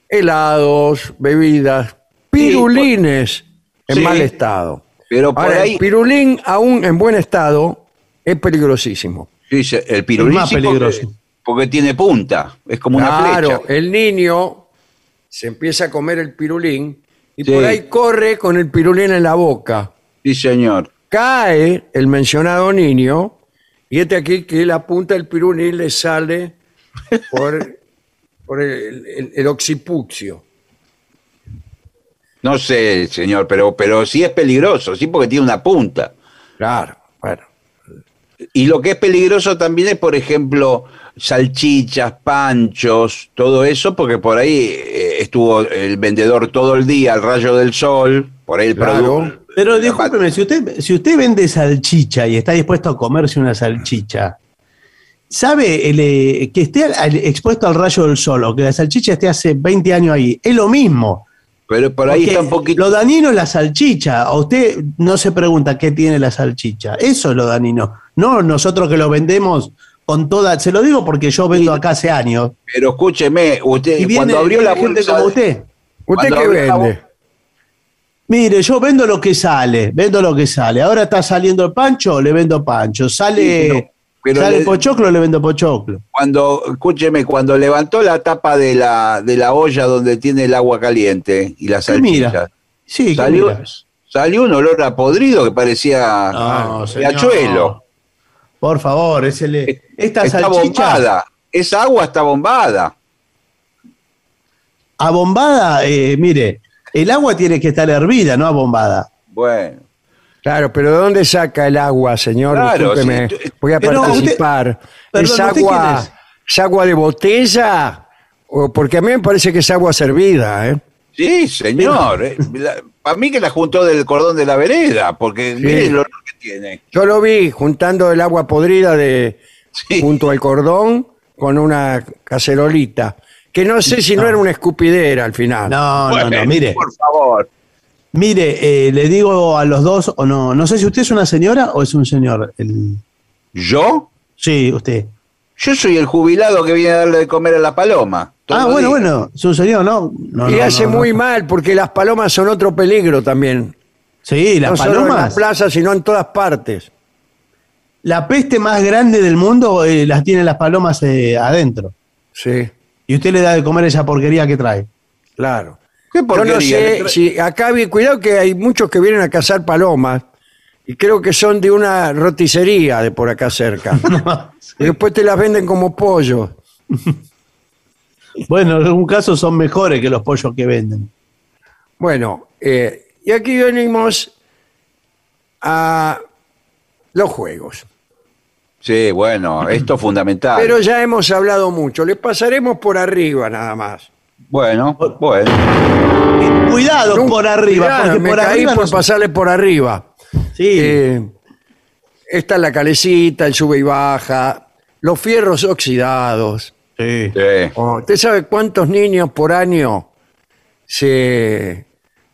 helados, bebidas, pirulines en Sí. mal estado. Pero por Ahora, ahí- el pirulín, aún en buen estado, es peligrosísimo. Sí, el pirulín Es más porque- peligroso. Porque, tiene punta, es como una Claro, flecha. el niño se empieza a comer el pirulín y Sí. por ahí corre con el pirulín en la boca. Sí, señor. Cae el mencionado niño y este aquí que la punta del pirulín le sale por, por el, el- el occipucio. No sé, señor, pero, pero sí es peligroso, sí, porque tiene una punta. Claro, bueno. Y lo que es peligroso también es, por ejemplo, salchichas, panchos, todo eso, porque por ahí eh, estuvo el vendedor todo el día al rayo del sol, por ahí el Claro. producto. Pero discúlpeme, si usted, si usted vende salchicha y está dispuesto a comerse una salchicha, ¿sabe el, eh, que esté al- al- expuesto al rayo del sol o que la salchicha esté hace 20 años ahí? Es lo mismo. Pero por ahí Porque está un poquito. Lo dañino es la salchicha. A usted no se pregunta qué tiene la salchicha. Eso es lo dañino. No nosotros que lo vendemos con toda. Se lo digo porque yo vendo acá hace años. Pero escúcheme, usted Y viene, cuando abrió la gente bolsa como usted. ¿Usted qué vende? Mire, yo vendo lo que sale, vendo lo que sale. Ahora está saliendo el pancho, le vendo pancho. Sale, Sí, pero- pero sale le- pochoclo, le vendo pochoclo. Cuando, escúcheme, cuando levantó la tapa de la, de la olla donde tiene el agua caliente y la ¿Qué salchicha, mira? Sí, ¿qué salió, salió un olor a podrido que parecía No, de señor. Por favor, ese le- esta está salchicha bombada. Esa agua está bombada. abombada, eh, mire, el agua tiene que estar hervida, no abombada. Bueno. Claro, pero ¿de dónde saca el agua, señor? Claro, Discúlpeme, voy a Pero usted- participar. Perdón, ¿Es ¿usted agua, quién es? ¿Es agua de botella? O porque a mí me parece que es agua servida, ¿eh? Sí, señor. Para mí que la juntó del cordón de la vereda, porque mire el que tiene. Yo lo vi juntando el agua podrida de Sí. junto al cordón con una cacerolita. Que no sé si no era una escupidera al final. No, no, no, mire, Por favor. mire, eh, le digo a los dos, o no, no sé si usted es una señora o es un señor. El- ¿Yo? sí, usted. Yo soy el jubilado que viene a darle de comer a la paloma. Ah, bueno, día. bueno, es un señor, ¿no? no y no, hace no, no. muy mal porque las palomas son otro peligro también. Sí, las no solo en palomas. las plazas, sino en todas partes. La peste más grande del mundo eh, las tienen las palomas eh, adentro. Sí. Y usted le da de comer esa porquería que trae. Claro. ¿Qué Yo no porquería? sé tra- si acá cuidado que hay muchos que vienen a cazar palomas y creo que son de una roticería de por acá cerca. Y después te las venden como pollo. Bueno, en algún caso son mejores que los pollos que venden. Bueno, eh, y aquí venimos a los juegos. Sí, bueno, esto es fundamental. Pero ya hemos hablado mucho. Les pasaremos por arriba nada más. Bueno, bueno. Cuidado Nunca- por arriba, Cuidado, porque me por caí arriba por no- pasarle por arriba. Sí, Eh, está la calecita, el sube y baja, los fierros oxidados. sí. Sí. Oh, ¿Usted sabe cuántos niños por año se,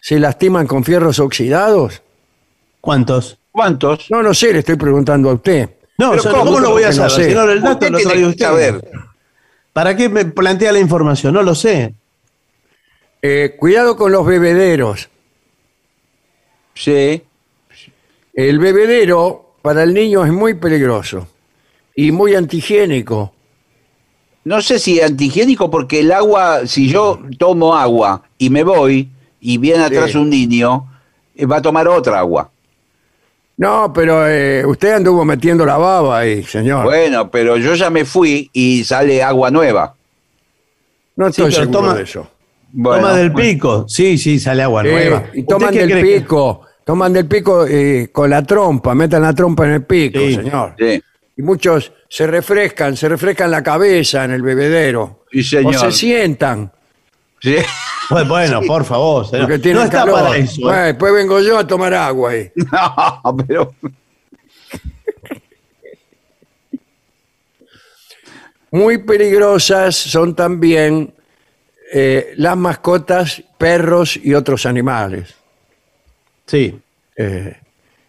se lastiman con fierros oxidados? ¿Cuántos? ¿Cuántos? No, no sé, le estoy preguntando a usted. No, Pero ¿cómo? ¿cómo, lo voy a no saber? el dato lo trae usted. saber. ¿Para qué me plantea la información? No lo sé. Eh, cuidado con los bebederos. Sí. El bebedero para el niño es muy peligroso y muy antihigiénico. No sé si antihigiénico porque el agua, si yo tomo agua y me voy y viene atrás Sí. un niño, eh, va a tomar otra agua. No, pero eh, usted anduvo metiendo la baba ahí, señor. Bueno, pero yo ya me fui y sale agua nueva. no Sí, estoy seguro toma- de eso. Bueno, Toma del pico. Sí, sí, sale agua Eh, nueva. y ¿Usted toman del que- pico, toman del pico eh, con la trompa, metan la trompa en el pico, Sí. señor. Sí. Y muchos se refrescan, se refrescan la cabeza en el bebedero. Sí, señor. O se sientan, Sí. Bueno, por favor. porque no está calor. para eso. ¿eh? Bueno, después vengo yo a tomar agua ahí. No, pero Muy peligrosas son también eh, las mascotas, perros y otros animales. Sí. Eh,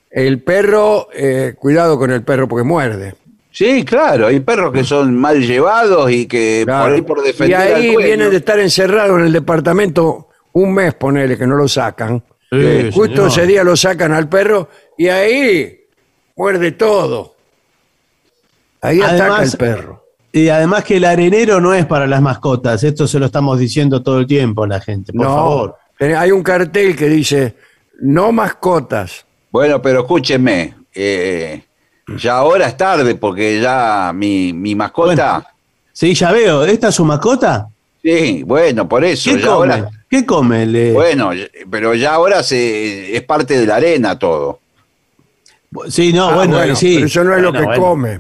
el perro, eh, cuidado con el perro porque muerde. Sí, claro, hay perros que son mal llevados y que Claro. por ahí por y defender al ahí dueño. vienen de estar encerrados en el departamento un mes, ponele, que no lo sacan. Sí, Eh, Justo ese día lo sacan al perro y ahí muerde todo. Ahí ataca Además- el perro. Y además que el arenero no es para las mascotas. Esto se lo estamos diciendo todo el tiempo a la gente. Por no, favor. eh, hay un cartel que dice no mascotas. Bueno, pero escúchenme, eh, ya ahora es tarde porque ya mi, mi mascota... Sí, ya veo. ¿Esta es su mascota? Sí, bueno, por eso. ¿Qué ya come? ahora, ¿Qué come? Le- bueno, pero ya ahora se, es parte de la arena todo. Sí, no, Ah, bueno, bueno, sí. pero eso no es lo que bueno. come.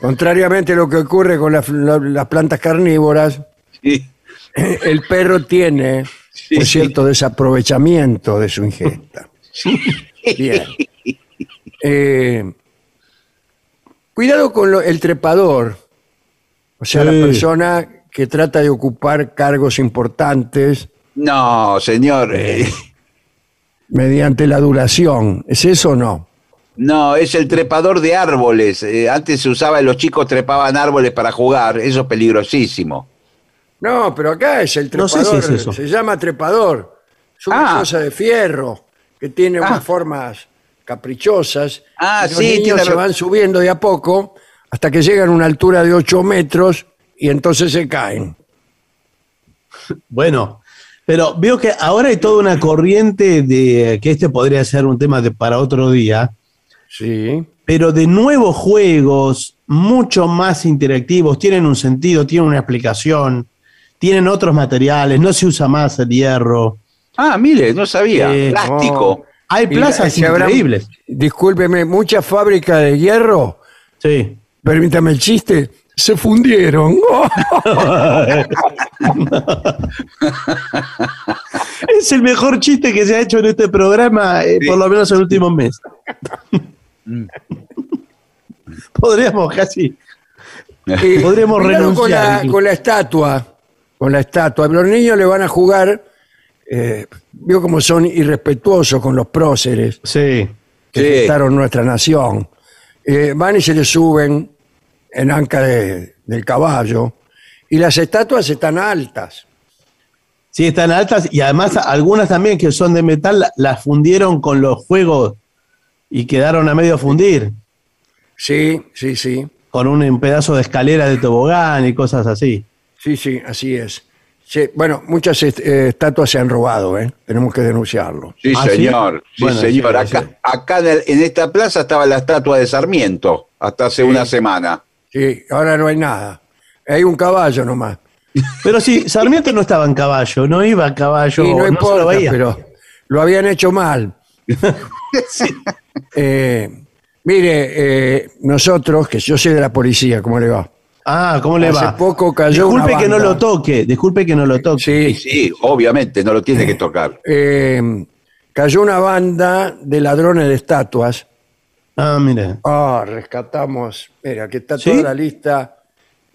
Contrariamente a lo que ocurre con las, la- las plantas carnívoras, Sí. el perro tiene Sí, un sí. cierto desaprovechamiento de su ingesta. Bien. Eh, cuidado con lo- el trepador, o sea, Sí. la persona que trata de ocupar cargos importantes No, señor. eh, mediante la adulación. ¿Es eso o no? no, es el trepador de árboles. Eh, antes se usaba, los chicos trepaban árboles para jugar. Eso es peligrosísimo. No, pero acá es el No sé trepador. si es eso. Se llama trepador. Es una Ah. cosa de fierro que tiene Ah. unas formas caprichosas. Ah, y los sí, niños tiene se ra- van subiendo de a poco hasta que llegan a una altura de 8 metros y entonces se caen. Bueno, pero veo que ahora hay toda una corriente de que este podría ser un tema de, para otro día, Sí. pero de nuevos juegos mucho más interactivos, tienen un sentido, tienen una explicación, tienen otros materiales, no se usa más el hierro. Ah, mire, no sabía. Eh, Plástico. Hay plazas increíbles. Discúlpeme, muchas fábricas de hierro, Sí. permítame el chiste, se fundieron. Es el mejor chiste que se ha hecho en este programa, eh, por lo menos en el último mes. Podríamos casi. Eh, Podríamos cuidado Con renunciar, la, con la estatua, con la estatua. Los niños le van a jugar, eh, vio cómo son irrespetuosos con los próceres Sí. que Sí. nuestra nación. Eh, van y se le suben en anca de- del caballo y las estatuas están altas. Sí, están altas y además algunas también que son de metal la- las fundieron con los juegos y quedaron a medio fundir Sí, sí, sí. con un pedazo de escalera de tobogán y cosas así. Sí, sí, así es. Sí, bueno, muchas est- eh, estatuas se han robado, ¿eh? Tenemos que denunciarlo. Sí, ¿Ah, sí? señor. Sí, Bueno, señor. sí, acá sí. acá en, el- en esta plaza estaba la estatua de Sarmiento hasta hace una semana. Sí, ahora no hay nada. Hay un caballo nomás. Pero sí, Sarmiento no estaba en caballo, no iba a caballo, Y no, no, importa, lo veía. pero lo habían hecho mal. Eh, mire, eh, nosotros, que yo soy de la policía, ¿cómo le va? Ah, ¿cómo le Hace va? poco cayó disculpe una que no lo toque, disculpe que no lo toque. Sí, Sí, obviamente, no lo tiene que tocar. eh, cayó una banda de ladrones de estatuas. Ah, mire. Ah, rescatamos. Mira, aquí está ¿Sí? toda la lista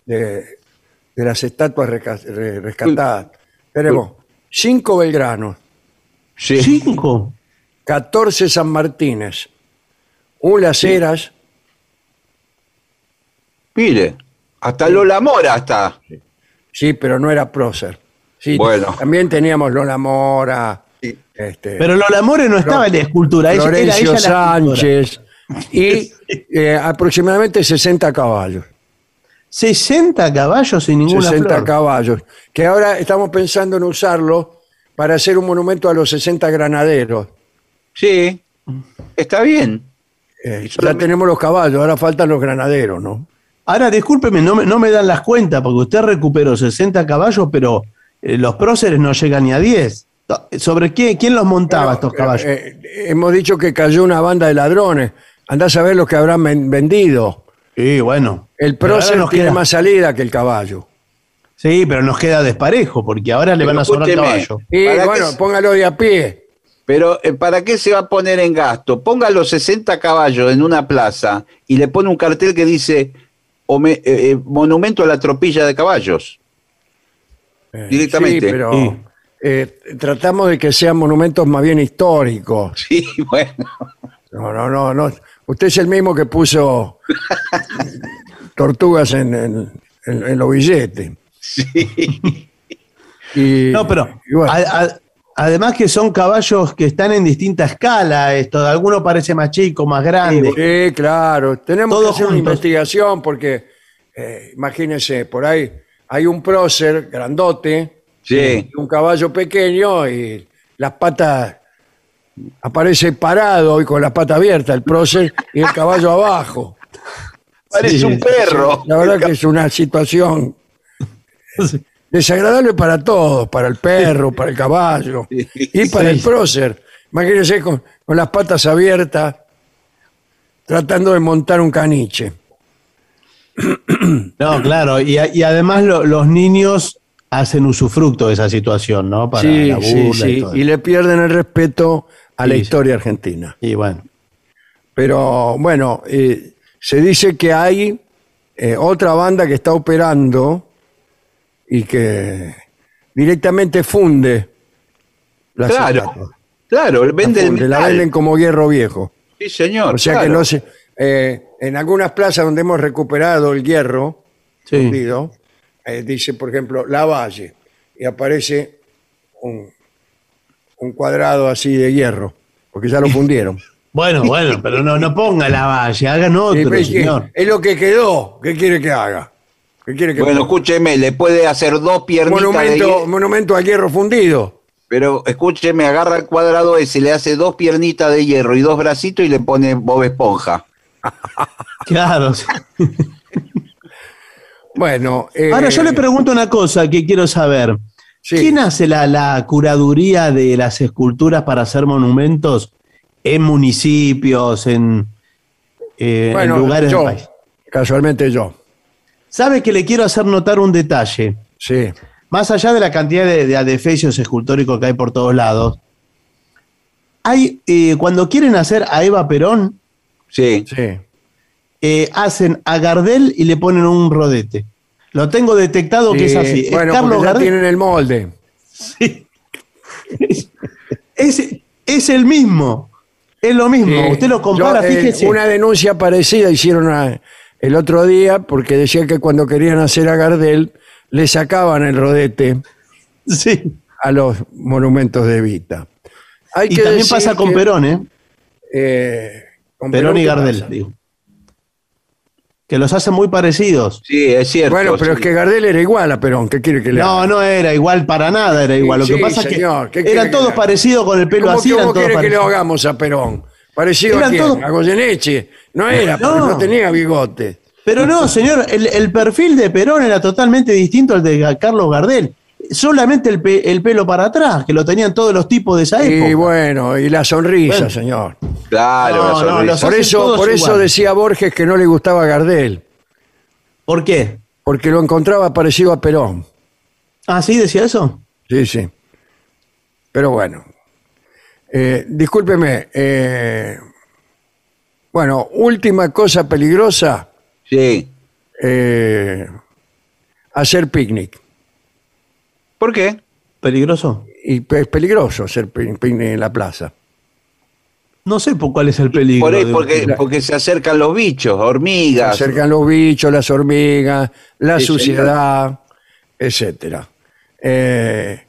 de, de las estatuas re- rescatadas. Tenemos cinco Belgranos, Sí. Cinco. 14 San Martínez, un Las Heras, Mire, hasta Lola Mora está. sí, pero no era prócer. Sí, Bueno. También teníamos Lola Mora, Sí. este, Pero Lola More no estaba en la escultura, ella, era ella Florencio la escultora. Sánchez y eh, aproximadamente 60 caballos. 60 caballos sin ninguna 60 flor. caballos, que ahora estamos pensando en usarlo para hacer un monumento a los 60 granaderos. Sí, está bien. Eh, ya tenemos los caballos, ahora faltan los granaderos, ¿no? Ahora, discúlpeme, no me, no me dan las cuentas, porque usted recuperó 60 caballos, pero eh, los próceres no llegan ni a 10. ¿Sobre qué, quién los montaba Bueno, estos caballos? eh, eh, hemos dicho que cayó una banda de ladrones. Andás a ver los que habrán ven- vendido. sí, bueno. El prócer nos tiene queda- más salida que el caballo. Sí, pero nos queda desparejo, porque ahora le Pero van a sobrar caballo. Y ¿Para qué bueno, se- póngalo de a pie. Pero ¿para qué se va a poner en gasto? Ponga los 60 caballos en una plaza y le pone un cartel que dice "Home- eh, eh, Monumento a la tropilla de caballos. Eh, Directamente. Sí, pero Sí. eh, tratamos de que sean monumentos más bien históricos. Sí, bueno. No, no, no, no. Usted es el mismo que puso tortugas en, en- en- en los billetes. Y- No, pero y bueno, a- a- además que son caballos que están en distinta escala, esto, alguno parece más chico, más grande. sí, claro. Tenemos Todos que hacer una investigación porque, eh, imagínense, por ahí hay un prócer grandote Sí. y un caballo pequeño y las patas aparece parado y con las patas abiertas el prócer y el caballo abajo. Parece Sí. un perro. La verdad que es una situación Sí. Desagradable para todos, para el perro, para el caballo y para el prócer. Imagínense con, con las patas abiertas tratando de montar un caniche. No, claro, y, a- y además lo- los niños hacen usufructo de esa situación, ¿no? Para sí, la sí, y todo. Y le pierden el respeto a la historia argentina. Y bueno, Pero bueno, eh, se dice que hay eh, otra banda que está operando y que directamente funde las Claro, claro, La vende el funde, la metal. venden como hierro viejo. Sí, señor. O sea que no se, eh, en algunas plazas donde hemos recuperado el hierro sí. fundido, eh, dice, por ejemplo, La Valle, y aparece un, un cuadrado así de hierro, porque ya lo fundieron. Bueno, bueno, pero no, no ponga la valla, hagan otro, señor. es lo que quedó. ¿Qué quiere que haga? ¿Qué quiere que Bueno, escúcheme, le puede hacer dos piernitas de monumento, hierro, monumento al hierro fundido. pero escúcheme, agarra el cuadrado ese, le hace dos piernitas de hierro y dos bracitos y le pone Bob Esponja. Claro. Bueno, eh, Ahora yo le pregunto una cosa que quiero saber. sí. ¿Quién hace la, la curaduría de las esculturas para hacer monumentos en municipios, en, eh, en Bueno, lugares yo, del país? casualmente yo. ¿Sabe que le quiero hacer notar un detalle? Sí, Más allá de la cantidad de, de adefesios escultóricos que hay por todos lados, hay, eh, cuando quieren hacer a Eva Perón, Sí. sí. eh, hacen a Gardel y le ponen un rodete. Lo tengo detectado que es Sí, así. Es Bueno, Carlos Gardel. tienen el molde. Sí. Es, es el mismo. Es lo mismo. Sí. Usted lo compara, Yo, eh, fíjese. Una denuncia parecida hicieron a- el otro día porque decían que cuando querían hacer a Gardel le sacaban el rodete Sí. a los monumentos de Vita. Hay Y que también pasa con que, Perón, ¿eh? eh, con Perón y ¿qué Gardel, pasa? digo. que los hacen muy parecidos. Sí, es cierto. Bueno, pero sí. es que Gardel era igual a Perón. ¿Qué quiere que le No, haga? no era igual para nada, era igual. Lo Sí, que pasa señor, es ¿qué que eran que todos parecidos con el pelo ¿Cómo, así. cómo quiere que le hagamos a Perón? ¿Parecido Eran a quién? todos- A Goyeneche. No era, No. porque no tenía bigote. Pero no, señor, el, el perfil de Perón era totalmente distinto al de Carlos Gardel. Solamente el, pe- el pelo para atrás, que lo tenían todos los tipos de esa época. Y bueno, y la sonrisa, Bueno. señor. Claro, No, la sonrisa. Por eso, por eso decía Borges que no le gustaba Gardel, ¿Por qué? porque lo encontraba parecido a Perón. Ah, ¿sí decía eso? Sí, sí. Pero bueno. Eh, discúlpeme. eh, bueno, última cosa peligrosa, Sí. eh, hacer picnic. ¿Por qué? ¿Peligroso? Y pe- es peligroso hacer pi- picnic en la plaza. No sé por cuál es el peligro. Por ahí, de- porque, porque se acercan los bichos, Se hormigas. acercan los bichos, las hormigas, la Sí, suciedad, etcétera. Eh,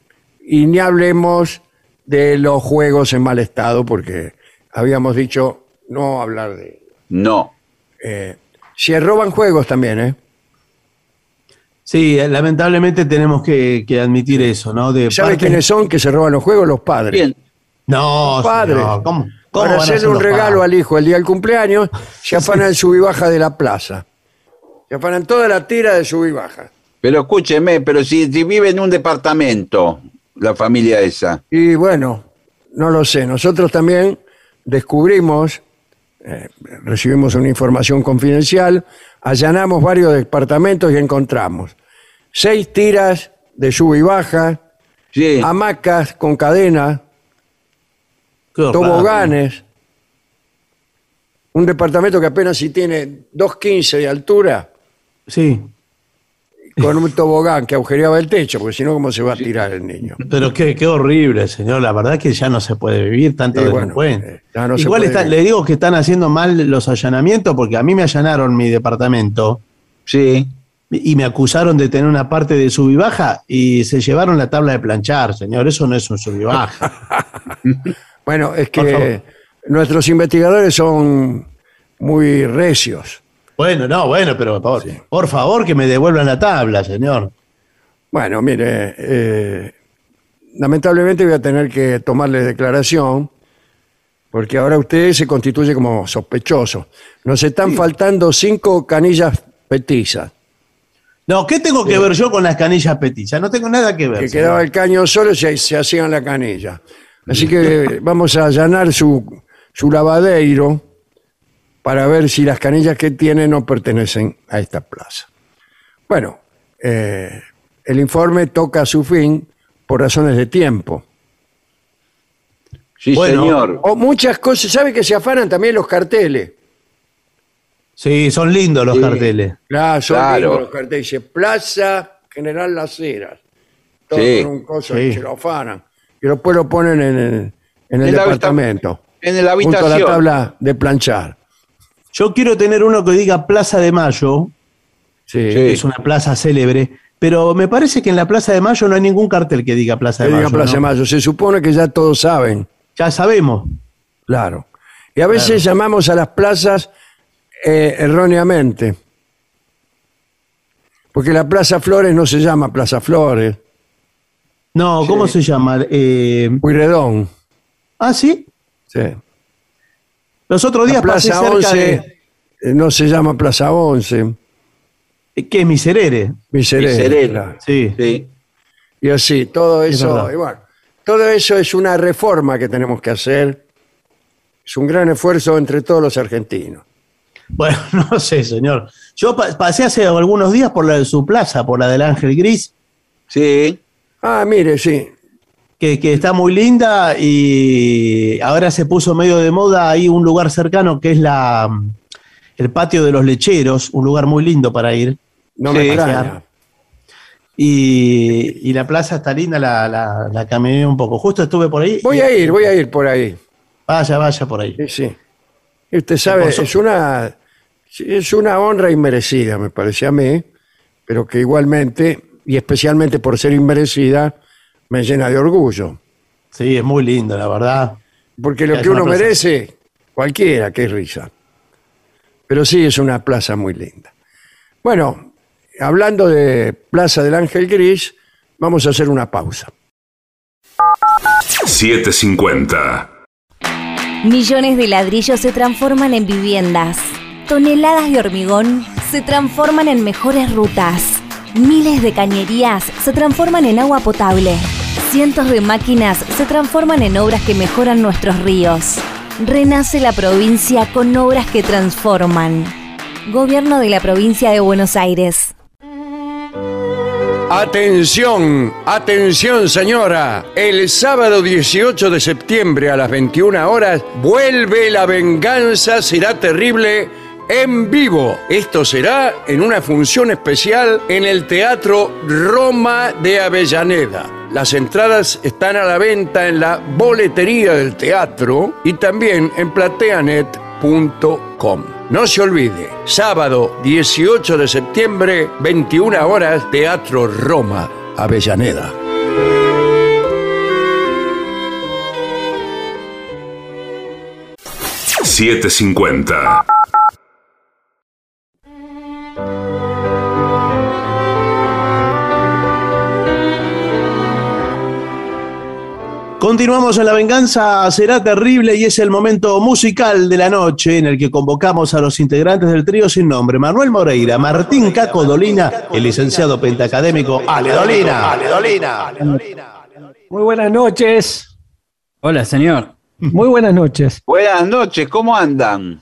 y ni hablemos de los juegos en mal estado, porque habíamos dicho no hablar de... No. Eh, se roban juegos también, ¿eh? Sí, eh, lamentablemente tenemos que, que admitir eso, ¿no? De ¿Sabe parte- quiénes son que se roban los juegos? Los padres. Bien. No, Los padres. señor, ¿cómo, cómo Para hacerle un regalo padres? al hijo el día del cumpleaños, se afanan el sub y baja de la plaza. Se afanan toda la tira de sub y baja. Pero escúcheme, pero si, si vive en un departamento, la familia esa. Y bueno, no lo sé. Nosotros también descubrimos, eh, recibimos una información confidencial, allanamos varios departamentos y encontramos seis tiras de sub y baja, Sí. hamacas con cadena, Qué raro. toboganes. Un departamento que apenas si tiene 2.15 de altura, Sí, con un tobogán que agujereaba el techo, porque si no, ¿cómo se va a tirar el niño? pero qué, qué horrible, señor. La verdad que ya no se puede vivir tanto Sí, de bueno, delincuente. eh, ya no se Igual le digo que están haciendo mal los allanamientos porque a mí me allanaron mi departamento Sí. y me acusaron de tener una parte de sub y baja y se llevaron la tabla de planchar, señor. Eso no es un sub y baja. Bueno, es que nuestros investigadores son muy recios. Bueno, no, bueno, pero por, por favor que me devuelvan la tabla, señor. Bueno, mire, eh, lamentablemente voy a tener que tomarle declaración, porque ahora usted se constituye como sospechoso. Nos están faltando cinco canillas petizas, No, ¿qué tengo que ver yo con las canillas petizas? No tengo nada que ver. que señor. quedaba el caño solo y se, se hacían la canilla. Así que vamos a allanar su, su lavadero para ver si las canillas que tiene no pertenecen a esta plaza. Bueno, eh, el informe toca a su fin por razones de tiempo. Sí, Bueno. señor. O muchas cosas, ¿sabe que se afanan también los carteles? Sí, son lindos los Sí. carteles. Claro, son Claro. lindos los carteles. Dice Plaza General Las Heras. Todo Sí. con un coso Sí. y se lo afanan. Y después lo ponen en el, en el En la departamento. En la Junto a la habitación. tabla de planchar. Yo quiero tener uno que diga Plaza de Mayo, Sí. Sí. es una plaza célebre, pero me parece que en la Plaza de Mayo no hay ningún cartel que diga Plaza Que de diga Mayo. Plaza de. Mayo. Se supone que ya todos saben. Ya sabemos. Claro. Y a veces llamamos a las plazas eh, erróneamente. Porque la Plaza Flores no se llama Plaza Flores. No, ¿cómo se llama? Eh, Pueyrredón. ah, sí. Sí. Los otros La días pasé Plaza cerca 11 eh, no se llama Plaza 11. de... ¿Qué es Miserere? Miserere. Miserere. Sí. Sí. Y así, todo eso, y bueno, todo eso es una reforma que tenemos que hacer. Es un gran esfuerzo entre todos los argentinos. Bueno, no sé, señor. Yo pa- pasé hace algunos días por la de su plaza, por la del Ángel Gris, Sí. Ah, mire, sí. Que, que está muy linda y ahora se puso medio de moda ahí un lugar cercano que es la el patio de los lecheros, un lugar muy lindo para ir. No me extraña. Y, y la plaza está linda, la, la, la caminé un poco. Justo estuve por ahí. Voy y- a ir, voy a ir por ahí. Vaya, vaya por ahí. Sí, sí. Y usted sabe, es una, es una honra inmerecida, me parece a mí, pero que igualmente, y especialmente por ser inmerecida, me llena de orgullo. Sí, es muy lindo, la verdad. Porque lo Es que uno plaza. merece, cualquiera, que risa. Pero sí es una plaza muy linda. Bueno, hablando de Plaza del Ángel Gris, vamos a hacer una pausa. 750. Millones de ladrillos se transforman en viviendas. Toneladas de hormigón se transforman en mejores rutas. Miles de cañerías se transforman en agua potable. Cientos de máquinas se transforman en obras que mejoran nuestros ríos. Renace la provincia con obras que transforman. Gobierno de la provincia de Buenos Aires. Atención, atención señora. El sábado 18 de septiembre a las 21 horas vuelve la venganza será terrible en vivo. Esto será en una función especial en el Teatro Roma de Avellaneda. Las entradas están a la venta en la boletería del teatro y también en plateanet.com. No se olvide, sábado 18 de septiembre, 21 horas, Teatro Roma, Avellaneda. $7.50. Continuamos en La Venganza Será Terrible y es el momento musical de la noche en el que convocamos a los integrantes del trío sin nombre, Manuel Moreira, Martín Caco Dolina, el licenciado pentacadémico Ale Dolina. Ale Dolina. Muy buenas noches. Hola, señor. Muy buenas noches. Buenas noches, ¿cómo andan?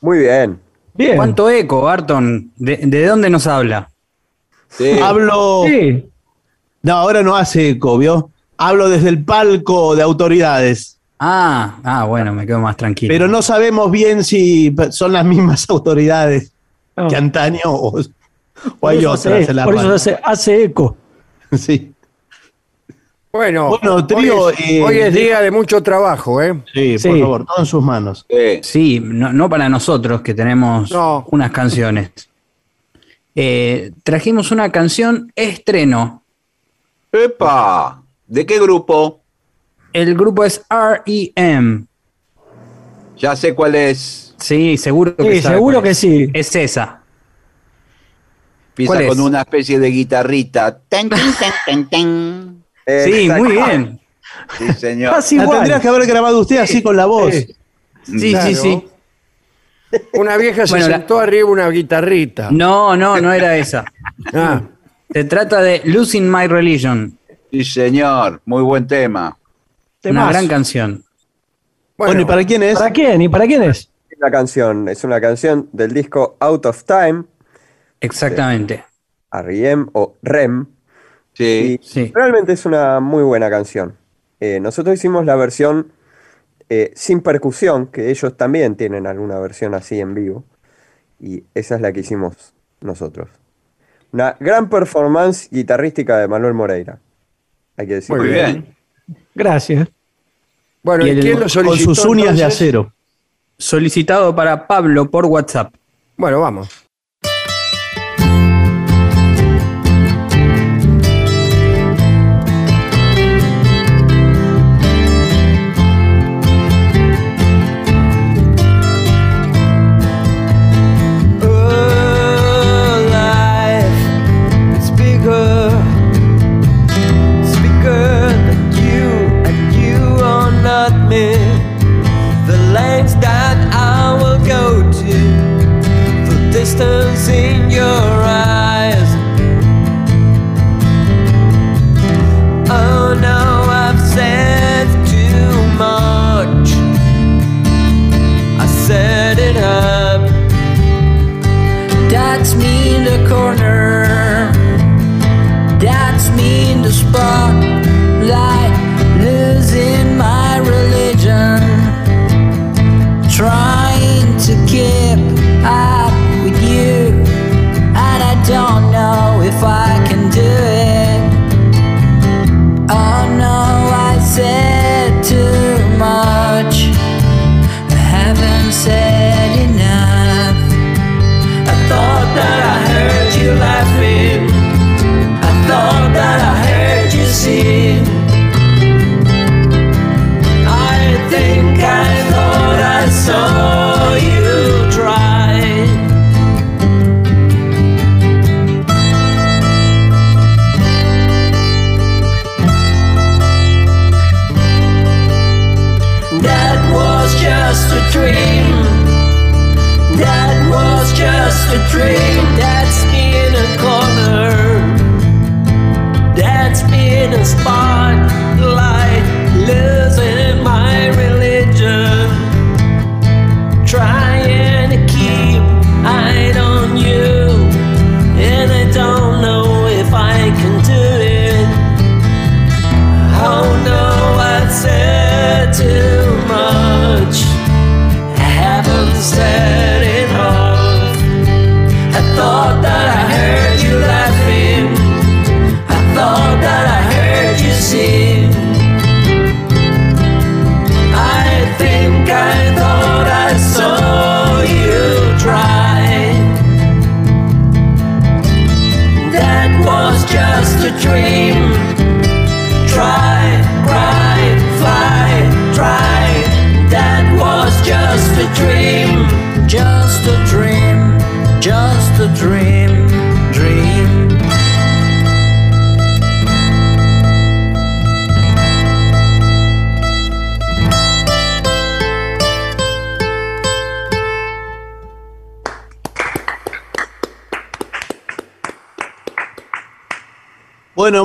Muy bien. Bien. ¿Cuánto eco, Barton? ¿De, de dónde nos habla? Hablo. Sí. No, ahora no hace eco, ¿vio? Hablo desde el palco de autoridades. Ah, ah, bueno, me quedo más tranquilo. Pero no sabemos bien si son las mismas autoridades No. que antaño o, hay otras hace- en la por eso hace, hace eco. Sí. Bueno, Bueno, trío, hoy, es, eh, hoy es día de mucho trabajo, ¿eh? Sí, Sí. por favor, todo en sus manos. Sí, no, no para nosotros que tenemos No. unas canciones. Eh, trajimos una canción estreno. ¡Epa! ¿De qué grupo? El grupo es R.E.M. Ya sé cuál es. Sí, seguro que Sí, seguro que es. sí. Es esa. Empieza ¿Cuál con es? una especie de guitarrita. Ten, ten, ten, ten, ten. Sí, muy bien. Sí, señor. Casi La igual. tendrías que haber grabado usted así con la voz. Sí. Sí, Claro. sí, sí. Una vieja se Bueno, la- sentó arriba una guitarrita. No, no, no era esa. Ah, Se trata de Losing My Religion, Sí, señor. Muy buen tema. una Temazo. gran canción. Bueno, ¿y para quién es? ¿Para quién? ¿Y para quién es? La canción es una canción del disco Out of Time, Exactamente. R.E.M. o REM. Sí. Y Sí. realmente es una muy buena canción. Eh, nosotros hicimos la versión eh, sin percusión, que ellos también tienen alguna versión así en vivo. Y esa es la que hicimos nosotros. Una gran performance guitarrística de Manuel Moreira. Hay que decir. Muy bien. Gracias. bueno, Y ¿y el- quién lo Con sus uñas de acero. Solicitado para Pablo por WhatsApp. Bueno, vamos. Not me.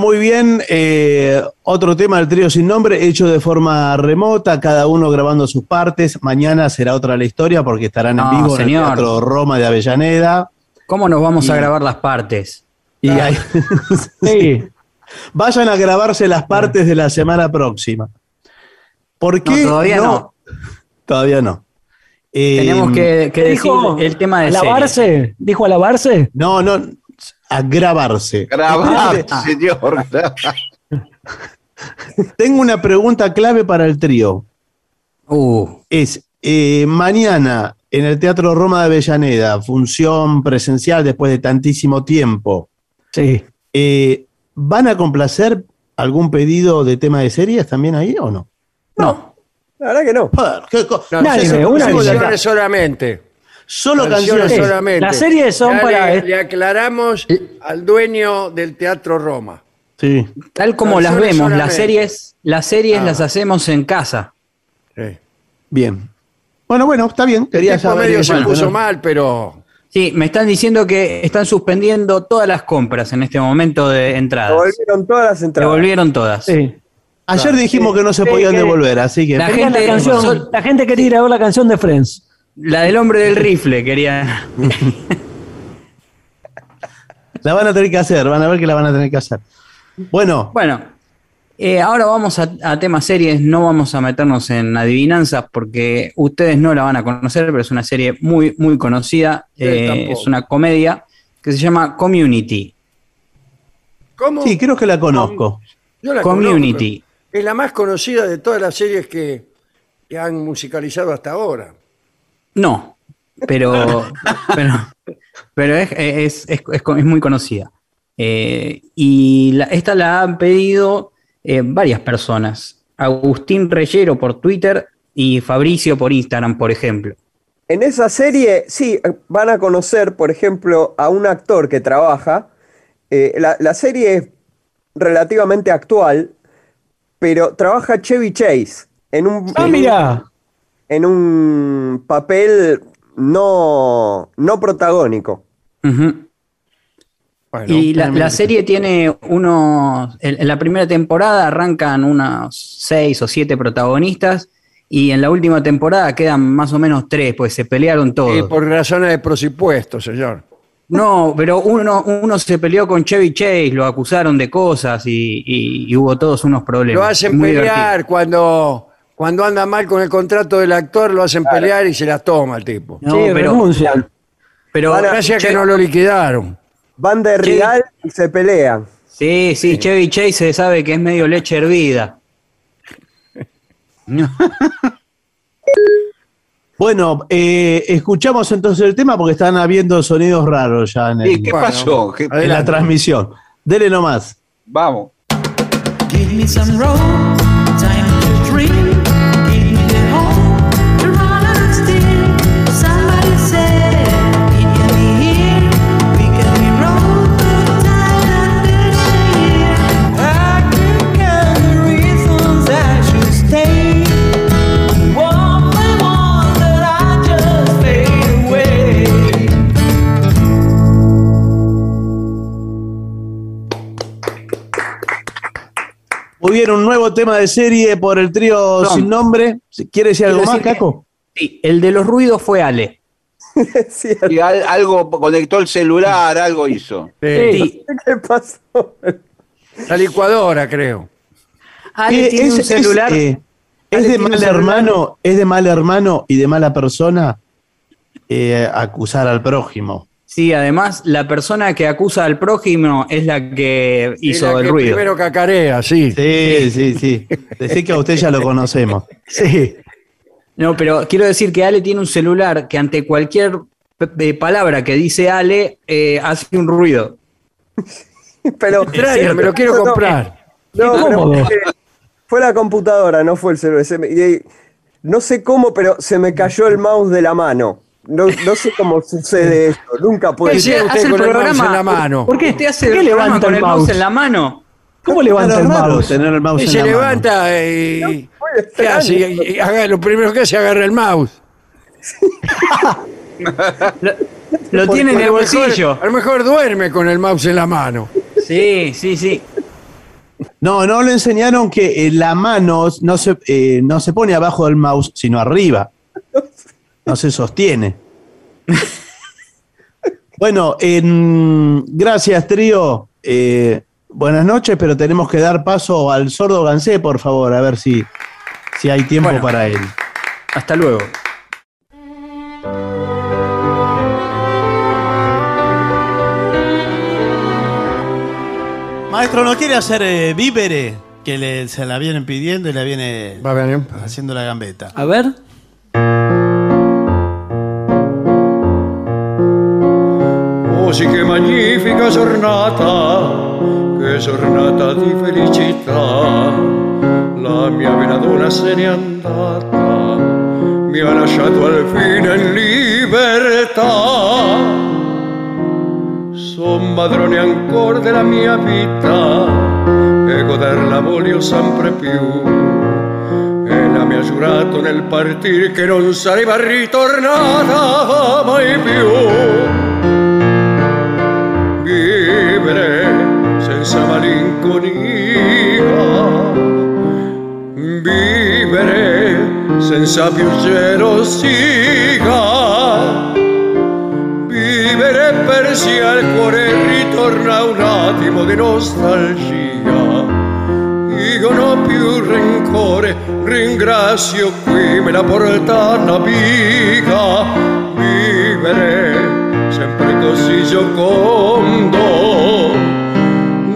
Muy bien. eh, otro tema del trío sin nombre, hecho de forma remota, cada uno grabando sus partes. Mañana será otra la historia porque estarán en No, vivo señor. en el Teatro Roma de Avellaneda. ¿Cómo nos vamos a grabar las partes? Y hay- Sí. vayan a grabarse las partes de la semana próxima. ¿Por qué? No, todavía no. Todavía no. Eh, Tenemos que, que decir Dijo, el tema de ¿Alabarse? series. ¿Dijo alabarse? No, no, a grabarse. Grabar, Ah. señor. Tengo una pregunta clave para el trío. Uh, Es eh, mañana en el Teatro Roma de Avellaneda, función presencial después de tantísimo tiempo. Sí. Eh, ¿Van a complacer algún pedido de tema de series también ahí o no? no. La verdad que no. Joder, qué No, solamente. Solo Canciones canciones. solamente. Las series son Ya para- Le, le aclaramos al dueño del Teatro Roma. Sí. Tal como las vemos, las series, las series Ah. las hacemos en casa. Sí. Bien. Bueno, bueno, está bien. El Quería saber medio eso. se puso ¿no? mal, pero Sí, me están diciendo que están suspendiendo todas las compras en este momento de entradas. Devolvieron todas las entradas. Devolvieron todas. Sí. Ayer dijimos que no se Sí, podían que- devolver, así que. La gente- la, canción, la gente quería ir a ver la canción de Friends. La del hombre del rifle, quería. La van a tener que hacer, van a ver que la van a tener que hacer. Bueno, Bueno, eh, ahora vamos a, a temas series, no vamos a meternos en adivinanzas porque ustedes no la van a conocer, pero es una serie muy, muy conocida. Eh, es una comedia que se llama Community. ¿cómo? sí, creo que la conozco. Yo la Community. conozco. Es la más conocida de todas las series que, que han musicalizado hasta ahora. No, pero, pero, pero es, es- es- es co- es muy conocida. Eh, y la- esta la han pedido eh, varias personas. Agustín Reyero por Twitter y Fabricio por Instagram, por ejemplo. En esa serie, sí, van a conocer, por ejemplo, a un actor que trabaja. Eh, la, la serie es relativamente actual, pero trabaja Chevy Chase en un, Ah, en un- mira. En un papel no, no protagónico. Bueno, Y la, la serie tiene unos. En, en la primera temporada arrancan unos seis o siete protagonistas. Y en la última temporada quedan más o menos tres, pues se pelearon todos. y por razones de presupuesto, señor. No, pero uno, uno se peleó con Chevy Chase, lo acusaron de cosas y, y- y hubo todos unos problemas. Lo hacen Muy pelear cuando, cuando anda mal con el contrato del actor, lo hacen pelear y se las toma el tipo. No, sí, pero- renuncian. Pero Gracias que no lo liquidaron. Van de rival y se pelean. Sí, sí, Chevy Chase se sabe que es medio leche hervida. No. Bueno, eh, escuchamos entonces el tema porque están habiendo sonidos raros ya en, el- ¿Y qué Bueno, pasó? ¿Qué- en la adelante. transmisión. Dele nomás. Vamos. Give me some rope, bien, un nuevo tema de serie por el trío No. sin nombre. ¿Quiere decir algo más, Caco? Sí, el de los ruidos fue Ale. Y al- algo conectó el celular, algo hizo. Sí. ¿Qué pasó? La licuadora, creo. Ale Eh, tiene un celular. eh, es de mal celular. hermano, es de mal hermano y de mala persona eh, acusar al prójimo. Sí, además, la persona que acusa al prójimo es la que hizo la el que ruido. Primero cacarea, sí. Sí, sí, sí. Decir que a usted ya lo conocemos. Sí. No, pero quiero decir que Ale tiene un celular que ante cualquier eh, palabra que dice Ale eh, hace un ruido. Pero Extraño, me lo quiero No, no, comprar. No, pero cómodo. fue, fue la computadora, no fue el celular. Se me- y- no sé cómo, pero se me cayó el mouse de la mano. No, no sé cómo sucede esto. Nunca puede ¿Qué ser. usted con el mouse en la mano? ¿Por qué usted hace ¿Por qué el programa levanta con el el mouse mouse? en la mano? ¿Cómo levanta el mouse? tener el mouse Y en se la mano. levanta y. Muy ¿Qué hace? extraño. Y- y haga- lo primero que hace agarra el mouse. Lo, lo tiene en el mejor- bolsillo. A lo mejor duerme con el mouse en la mano. Sí, sí, sí. No, no le enseñaron que eh, la mano no se, eh, no se pone abajo del mouse, sino arriba. No se sostiene. Bueno, en- gracias, trío. Eh, buenas noches, pero tenemos que dar paso al sordo Gansé, por favor, a ver si, si hay tiempo Bueno. para él. Hasta luego. Maestro, ¿no quiere hacer eh, vívere? Que le- se la vienen pidiendo y la viene Va bien. haciendo la gambeta. A ver. Oh sì che magnifica giornata, che giornata di felicità. La mia bella donna se n'è andata, mi ha lasciato al fine in libertà. Son padrone ancora della mia vita e goderla voglio sempre più. E la mi ha giurato nel partire che non sarebbe ritornata mai più vivere senza malinconia, vivere senza più gelosia, vivere persi al cuore ritorna un attimo di nostalgia. Io non ho più rancore, ringrazio qui me la portata amica, vivere sempre così giocondo,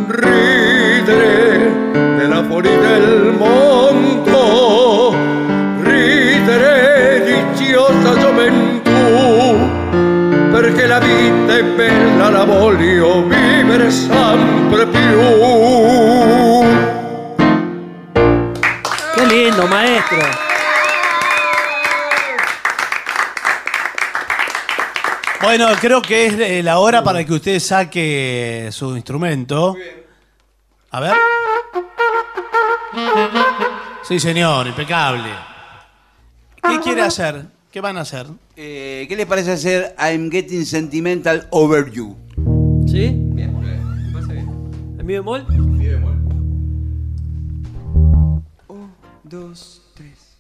ridere della follia del mondo, ridere di giosa gioventù, perché la vita è bella, la voglio vivere sempre più. Qué lindo, maestro. Bueno, creo que es eh, la hora para que usted saque su instrumento. A ver. Sí, señor, impecable. ¿Qué quiere hacer? ¿Qué van a hacer? Eh, ¿Qué les parece hacer I'm Getting Sentimental Over You? ¿Sí? Bien. Me bien. ¿En mi bemol? Dos, tres.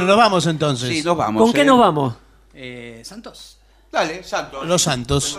Bueno, nos vamos entonces. Sí, nos vamos. ¿Con qué eh. nos vamos? Eh, Santos. Dale, Santos. Los Santos.